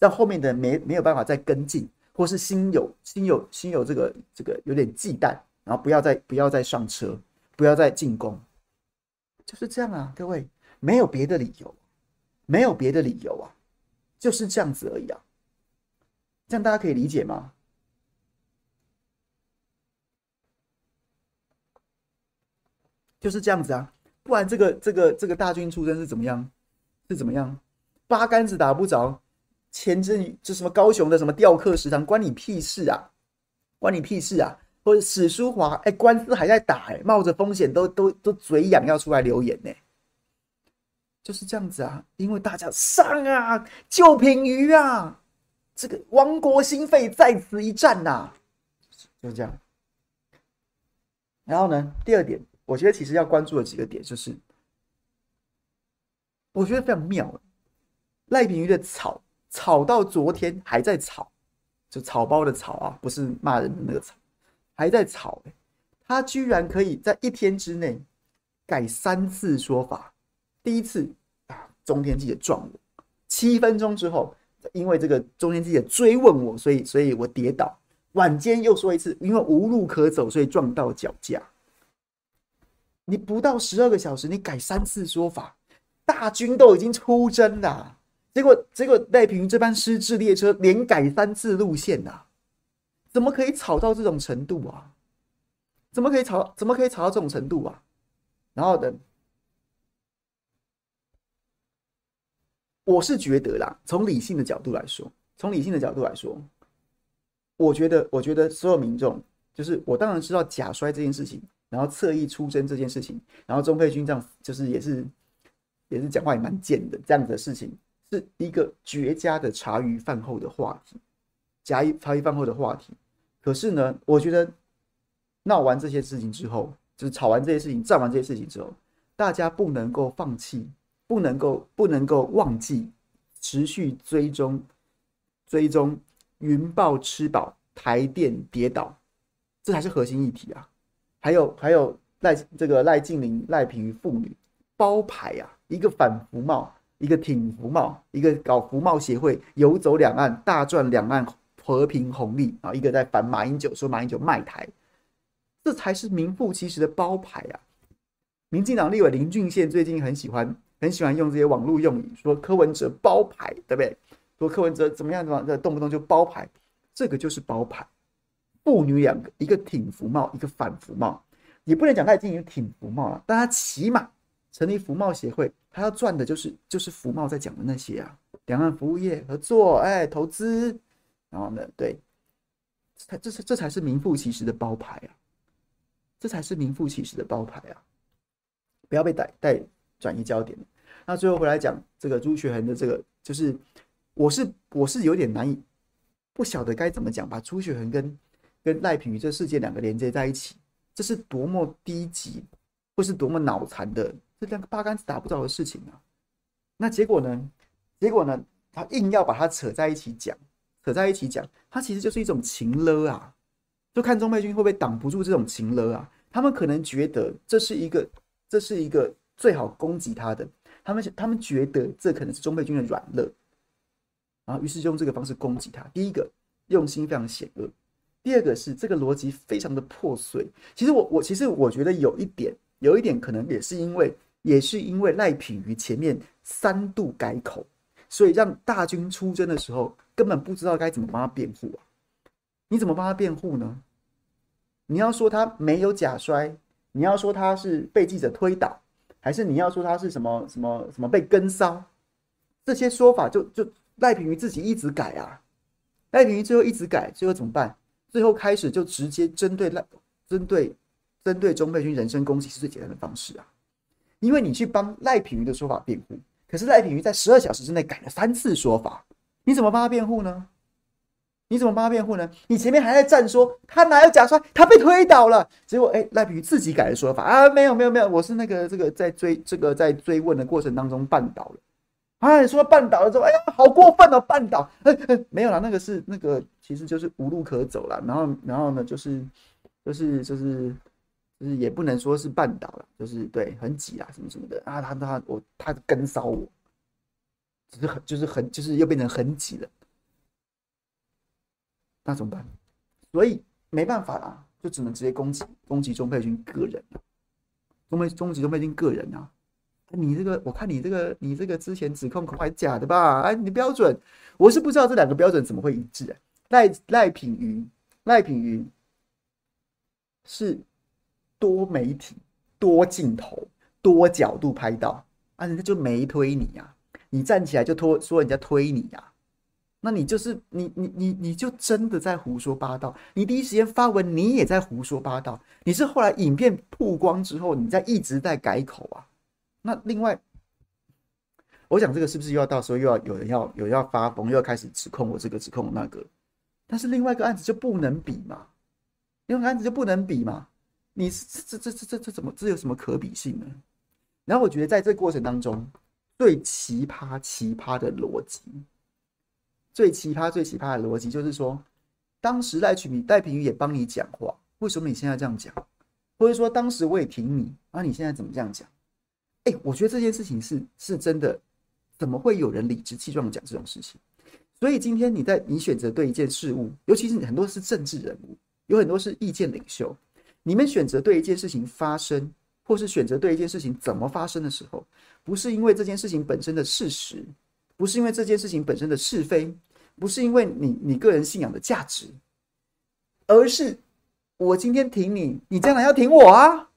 让后面的没没有办法再跟进，或是心有心有心有这个这个有点忌惮，然后不要再不要再上车，不要再进攻，就是这样啊，各位，没有别的理由，没有别的理由啊，就是这样子而已啊。这样大家可以理解吗？就是这样子啊，不然这个这个这个大军出征是怎么样？是怎么样？八竿子打不着，前阵这什么高雄的什么雕刻食堂，关你屁事啊！关你屁事啊！或者史书华，哎，官司还在打，哎，冒着风险都都都嘴痒要出来留言呢，就是这样子啊，因为大家上啊，救品鱼啊！这个亡国心肺在此一战呐、就是这样。然后呢，第二点，我觉得其实要关注的几个点就是，我觉得非常妙。赖品鱼的草吵到昨天还在吵，就草包的草啊，不是骂人的那个草，还在吵。他居然可以在一天之内改三次说法。第一次啊，中天记者撞我，七分钟之后。因为这个中天记者追问我，所以所以我跌倒。晚间又说一次，因为无路可走，所以撞到脚架。你不到十二个小时，你改三次说法，大军都已经出征了，结果结果赖平这班失智列车连改三次路线呐，怎么可以吵到这种程度啊？怎么可以吵？怎么可以吵到这种程度啊？然后等。我是觉得啦，从理性的角度来说，从理性的角度来说，我觉得，我觉得所有民众，就是我当然知道假摔这件事情，然后侧翼出征这件事情，然后钟佩君这样就是也是也是讲话也蛮贱的，这样子的事情是一个绝佳的茶余饭后的话题，茶余茶余饭后的话题。可是呢，我觉得闹完这些事情之后，就是吵完这些事情，战完这些事情之后，大家不能够放弃。不能够不能够忘记持续追踪追踪云豹吃饱台电跌倒，这才是核心议题啊！还有还有赖这个赖静玲赖品妤父女包牌啊，一个反服贸，一个挺服贸，一个搞服贸协会游走两岸大赚两岸和平红利啊，一个在反马英九说马英九卖台，这才是名副其实的包牌啊！民进党立委林俊宪最近很喜欢。很喜欢用这些网络用语，说柯文哲包牌，对不对？说柯文哲怎么样怎么样，动不动就包牌，这个就是包牌。父女两个，一个挺服贸，一个反服贸，你不能讲他已经挺服贸了，但他起码成立服贸协会，他要赚的就是就是服贸在讲的那些啊，两岸服务业合作，哎，投资，然后呢，对，这这是这才是名副其实的包牌啊，这才是名副其实的包牌啊，不要被带带。转移焦点。那最后回来讲这个朱学恒的这个，就是我是我是有点难以不晓得该怎么讲，把朱学恒跟跟赖品妤这事件两个连接在一起，这是多么低级或是多么脑残的这两个八竿子打不着的事情啊！那结果呢？结果呢？他硬要把它扯在一起讲，扯在一起讲，它其实就是一种情勒啊！就看钟佩君会不会挡不住这种情勒啊？他们可能觉得这是一个，这是一个。最好攻击他的，他们他们觉得这可能是钟佩君的软肋，然后于是就用这个方式攻击他。第一个用心非常险恶，第二个是这个逻辑非常的破碎。其实我我其实我觉得有一点，有一点可能也是因为也是因为赖品妤前面三度改口，所以让大军出征的时候根本不知道该怎么帮他辩护啊！你怎么帮他辩护呢？你要说他没有假摔，你要说他是被记者推倒。还是你要说他是什么什么什么被跟骚，这些说法就就赖品妤自己一直改啊，赖品妤最后一直改，最后怎么办？最后开始就直接针对赖针对针对钟沛君人身攻击是最简单的方式啊，因为你去帮赖品妤的说法辩护，可是赖品妤在十二小时之内改了三次说法，你怎么帮他辩护呢？你怎么帮他辩护呢？你前面还在站说他哪有假摔，他被推倒了，结果哎，赖品妤自己改了说法啊，没有没有没有，我是那个这个在追这个在追问的过程当中绊倒了，啊，你说绊倒了之后，哎呀，好过分哦，绊倒，哎哎，没有啦，那个是那个其实就是无路可走了，然后然后呢就是就是就是就是也不能说是绊倒了，就是对很挤啊什么什么的啊，他他我他跟骚我，只是很就是很就是又变成很挤了。那怎么办？所以没办法啦，就只能直接攻击攻击钟佩君个人了。钟沛攻击钟佩君个人啊！你这个，我看你这个，你这个之前指控恐怕假的吧？哎，你标准，我是不知道这两个标准怎么会一致啊？赖赖品云，赖品云是多媒体、多镜头、多角度拍到啊，人家就没推你呀、你站起来就拖说人家推你呀、那你就是你你你你就真的在胡说八道。你第一时间发文，你也在胡说八道。你是后来影片曝光之后，你在一直在改口啊。那另外，我想这个是不是又要到时候又要有人要有人要发疯，又要开始指控我这个指控那个？但是另外一个案子就不能比嘛，另外一个案子就不能比嘛。你这这这这这这怎么这有什么可比性呢？然后我觉得在这过程当中，最奇葩奇葩的逻辑。最奇葩、最奇葩的逻辑就是说，当时赖曲米、赖品妤也帮你讲话，为什么你现在这样讲？或者说当时我也挺你，啊，你现在怎么这样讲？哎，我觉得这件事情是是真的，怎么会有人理直气壮讲这种事情？所以今天你在你选择对一件事物，尤其是你很多是政治人物，有很多是意见领袖，你们选择对一件事情发生，或是选择对一件事情怎么发生的时候，不是因为这件事情本身的事实，不是因为这件事情本身的是非。不是因为你你个人信仰的价值，而是我今天挺你，你将来要挺我啊！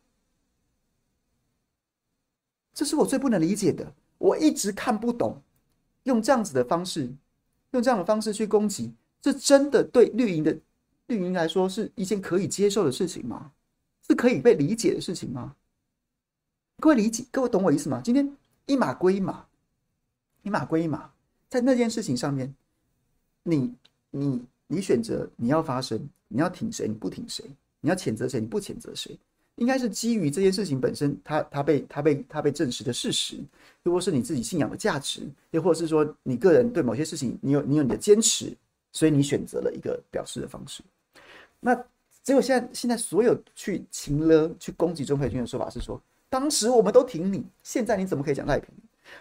这是我最不能理解的，我一直看不懂，用这样子的方式，用这样的方式去攻击，这真的对绿营的绿营来说是一件可以接受的事情吗？是可以被理解的事情吗？各位理解，各位懂我意思吗？今天一码归一码，一码归一码，在那件事情上面。你你你选择你要发声，你要挺谁？你不挺谁？你要谴责谁？你不谴责谁？应该是基于这件事情本身，它它被它被它被证实的事实，又或是你自己信仰的价值，又或是说你个人对某些事情你有你有你的坚持，所以你选择了一个表示的方式。那结果现在现在所有去秦了去攻击钟沛君的说法是说，当时我们都挺你，现在你怎么可以讲赖平？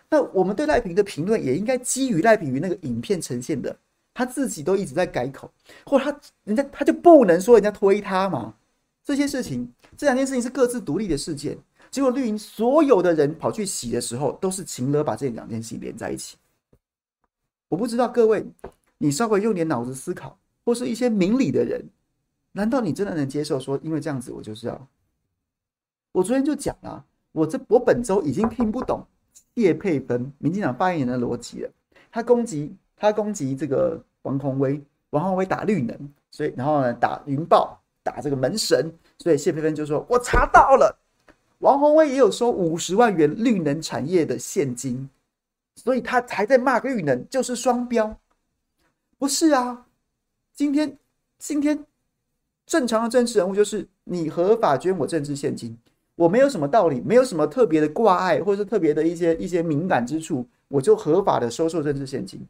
那我们对赖平的评论也应该基于赖平于那个影片呈现的。他自己都一直在改口，或他人家他就不能说人家推他嘛？这些事情，这两件事情是各自独立的事件。结果绿营所有的人跑去洗的时候，都是秦了把这两件事情连在一起。我不知道各位，你稍微用点脑子思考，或是一些明理的人，难道你真的能接受说，因为这样子我就是要？我昨天就讲了，我这我本周已经听不懂谢佩芬民进党发言人的逻辑了，他攻击他攻击这个。王鸿薇，王鸿薇打绿能，所以然后呢打云豹，打这个门神，所以谢佩芬就说：“我查到了，王鸿薇也有收五十万元绿能产业的现金，所以他还在骂绿能就是双标，不是啊？今天今天正常的政治人物就是你合法捐我政治现金，我没有什么道理，没有什么特别的挂碍，或者是特别的一些一些敏感之处，我就合法的收受政治现金。”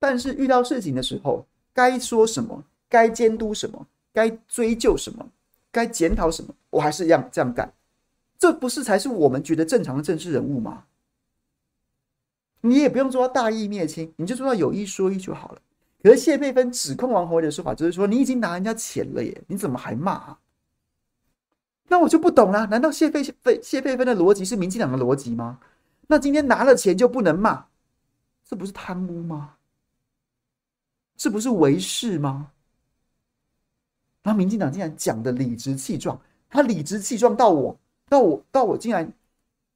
但是遇到事情的时候，该说什么，该监督什么，该追究什么，该检讨什么，我还是一样这样干。这不是才是我们觉得正常的政治人物吗？你也不用做到大义灭亲，你就做到有一说一就好了。可是谢佩芬指控王鸿薇的说法就是说，你已经拿人家钱了耶，你怎么还骂？那我就不懂了，难道谢佩芬谢佩芬的逻辑是民进党的逻辑吗？那今天拿了钱就不能骂，这不是贪污吗？这不是违誓吗？然后民进党竟然讲的理直气壮，他理直气壮到我，到我，到我竟然，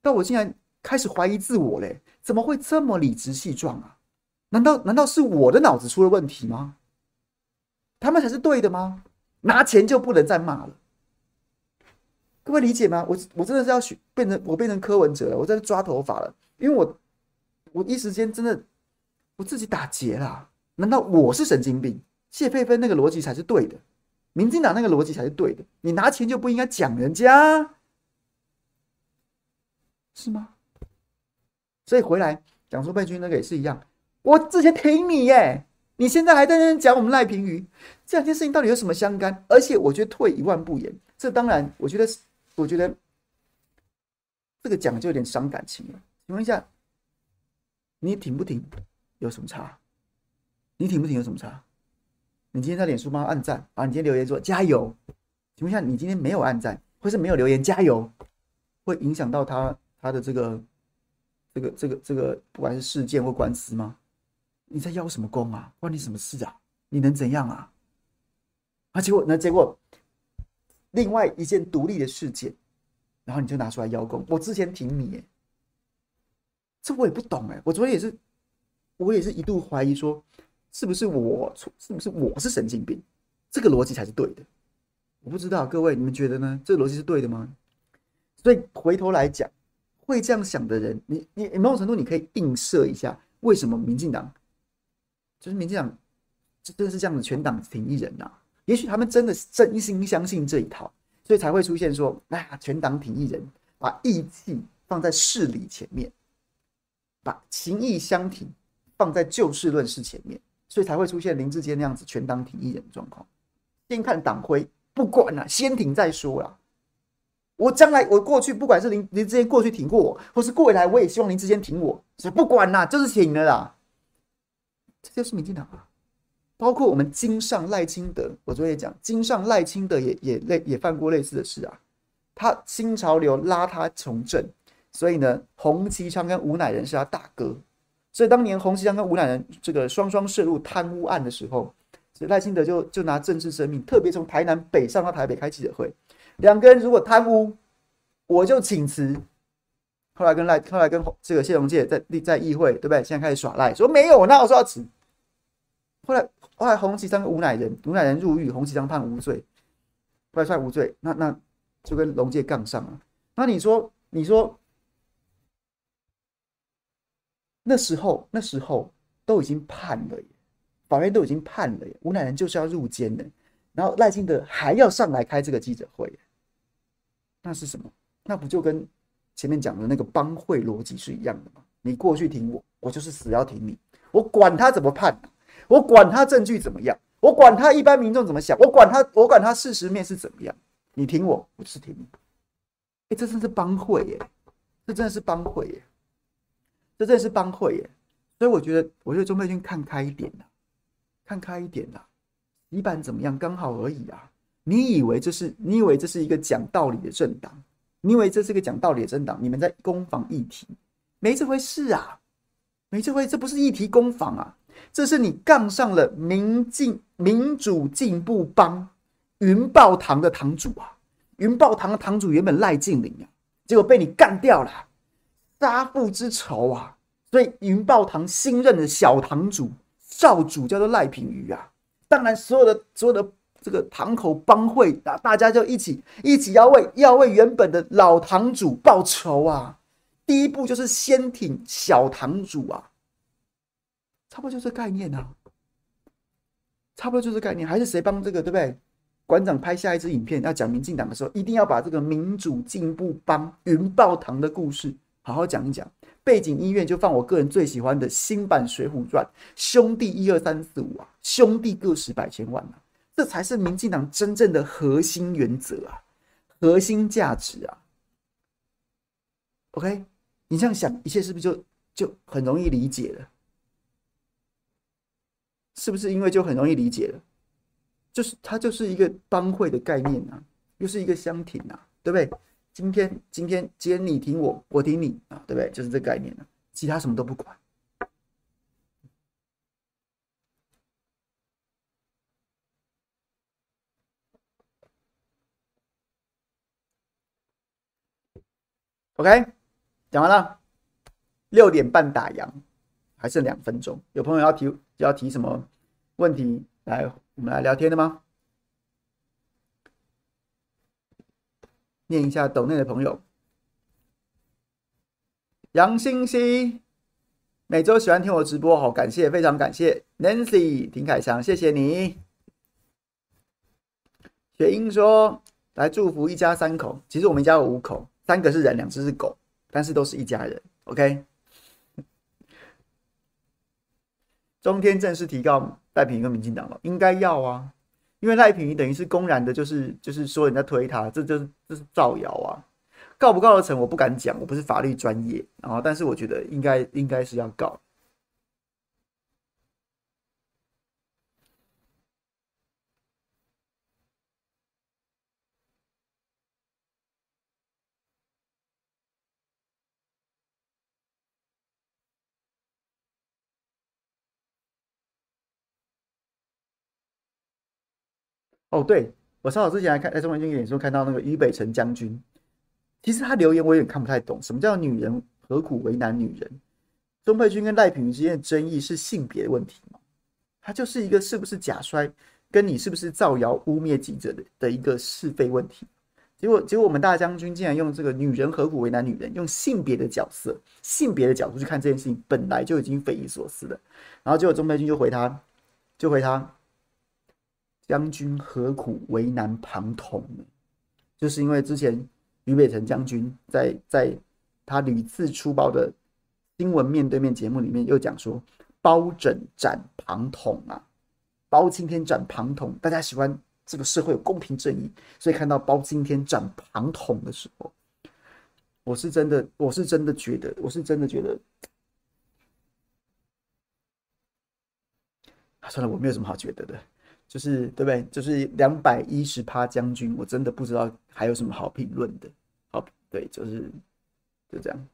到我竟然开始怀疑自我嘞！怎么会这么理直气壮啊？难道难道是我的脑子出了问题吗？他们才是对的吗？拿钱就不能再骂了？各位理解吗？我我真的是要学变成我变成柯文哲了，我在抓头发了，因为我我一时间真的我自己打结了。难道我是神经病？谢佩芬那个逻辑才是对的，民进党那个逻辑才是对的。你拿钱就不应该讲人家，是吗？所以回来讲说佩君那个也是一样，我之前挺你耶，你现在还在那边讲我们赖平鱼，这两件事情到底有什么相干？而且我觉得退一万步言，这当然我觉得，我觉得这个讲就有点伤感情了。请问一下，你挺不挺有什么差？你挺不挺有什么差？你今天在脸书帮他按赞啊？你今天留言说加油？请问一下，你今天没有按赞，或是没有留言加油，会影响到他他的这个这个这个这个不管是事件或官司吗？你在邀什么功啊？关你什么事啊？你能怎样啊？啊，结果那结果，另外一件独立的事件，然后你就拿出来邀功。我之前挺你，哎，这我也不懂哎。我昨天也是，我也是一度怀疑说。是不是我错？是不是我是神经病？这个逻辑才是对的。我不知道各位你们觉得呢？这个逻辑是对的吗？所以回头来讲，会这样想的人，你你某种程度你可以映射一下，为什么民进党就是民进党真的是这样子，全党挺一人呐、啊？也许他们真的真心相信这一套，所以才会出现说，哎呀，全党挺一人，把义气放在事理前面，把情义相挺放在就事论事前面。所以才会出现林志坚那样子全党挺一人的状况。先看党徽，不管了，先挺再说啦。我将来，我过去，不管是林林志坚过去挺过我，或是过来，我也希望林志坚挺我。所以不管啦，就是挺了啦。这就是民进党啊。包括我们经上赖清德，我昨天也讲，经上赖清德也也类也犯过类似的事啊。他新潮流拉他从政，所以呢，洪其昌跟吴乃仁是他大哥。所以当年洪其昌跟吴乃仁这个双双涉入贪污案的时候，所以赖清德就就拿政治生命，特别从台南北上到台北开记者会，两个人如果贪污，我就请辞。后来跟赖，后来跟这个谢龙介在在议会，对不对？现在开始耍赖，说没有，那我说要辞。后来后来洪奇昌跟吴乃仁，吴乃仁入狱，洪奇昌判无罪，后来算无罪，那那就跟龙介杠上了。那你说你说？那时候，那时候都已经判了耶，法院都已经判了耶。吴乃仁就是要入监的，然后赖清德还要上来开这个记者会，那是什么？那不就跟前面讲的那个帮会逻辑是一样的吗？你过去挺我，我就是死要挺你，我管他怎么判，我管他证据怎么样，我管他一般民众怎么想，我管他，我管他事实面是怎么样，你挺我，我就是挺你。哎，这真的是帮会耶，这真的是帮会耶。这真的是帮会耶，所以我觉得，我觉得钟佩君看开一点呐，看开一点呐，洗版怎么样？刚好而已啊！你以为这是你以为这是一个讲道理的政党？你以为这是个讲道理的政党？你们在攻防议题，没这回事啊！没这回，这不是议题攻防啊！这是你杠上了民进民主进步帮云豹堂的堂主啊！云豹堂的堂主原本赖静玲啊，结果被你干掉了。杀父之仇啊！所以云豹堂新任的小堂主少主叫做赖品瑜啊。当然，所有的所有的这个堂口帮会啊，大家就一起一起要为要为原本的老堂主报仇啊。第一步就是先挺小堂主啊，差不多就是概念啊，差不多就是概念。还是谁帮这个对不对？馆长拍下一支影片要讲民进党的时候，一定要把这个民主进步帮云豹堂的故事。好好讲一讲，背景音乐就放我个人最喜欢的新版《水浒传》，兄弟一二三四五啊，兄弟个十百千万啊，这才是民进党真正的核心原则啊，核心价值啊。OK，你这样想，一切是不是就就很容易理解了？是不是因为就很容易理解了？就是它就是一个帮会的概念啊，又是一个相挺啊，对不对？今天，今天，今天你挺我，我挺你啊，对不对？就是这概念了，其他什么都不管。OK，讲完了，六点半打烊，还剩两分钟。有朋友要提要提什么问题来，我们来聊天的吗？念一下抖内的朋友，杨欣熙，每周喜欢听我直播，好感谢，非常感谢。Nancy 丁凯翔，谢谢你。雪英说，来祝福一家三口，其实我们家有五口，三个是人，两只是狗，但是都是一家人。OK。中天正式提告赖品跟民进党了，应该要啊，因为赖品等于是公然的，就是就是说人家推他，这就是这是造谣啊，告不告得成我不敢讲，我不是法律专业然后，但是我觉得应该应该是要告。哦，对，我稍早之前还看在中文经演说看到那个俞北辰将军，其实他留言我有点看不太懂，什么叫女人何苦为难女人？钟佩君跟赖品妤之间的争议是性别的问题吗？他就是一个是不是假摔，跟你是不是造谣污蔑记者的的一个是非问题。结果结果我们大将军竟然用这个女人何苦为难女人，用性别的角色、性别的角度去看这件事情，本来就已经匪夷所思了。然后结果钟佩君就回他，就回他。将军何苦为难庞统呢？就是因为之前于北辰将军在在他屡次出包的新闻面对面节目里面又讲说，包拯斩庞统啊，包青天斩庞统，大家喜欢这个社会有公平正义，所以看到包青天斩庞统的时候，我是真的，我是真的觉得，我是真的觉得，算了，我没有什么好觉得的。就是对不对？就是两百一十趴将军，我真的不知道还有什么好评论的。好，对，就是就这样。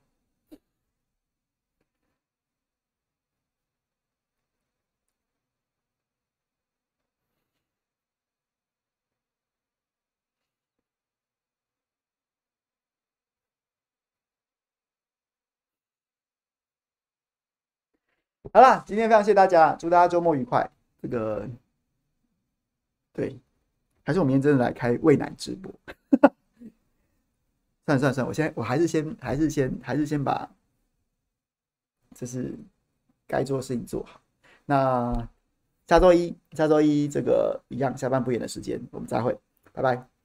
好了，今天非常谢谢大家，祝大家周末愉快。这个。对，还是我明天真的来开喂奶直播？算了算了算了，我先我还是先还是先还是先把，这是该做的事情做好。那下周一下周一这个一样下班不远的时间，我们再会，拜拜。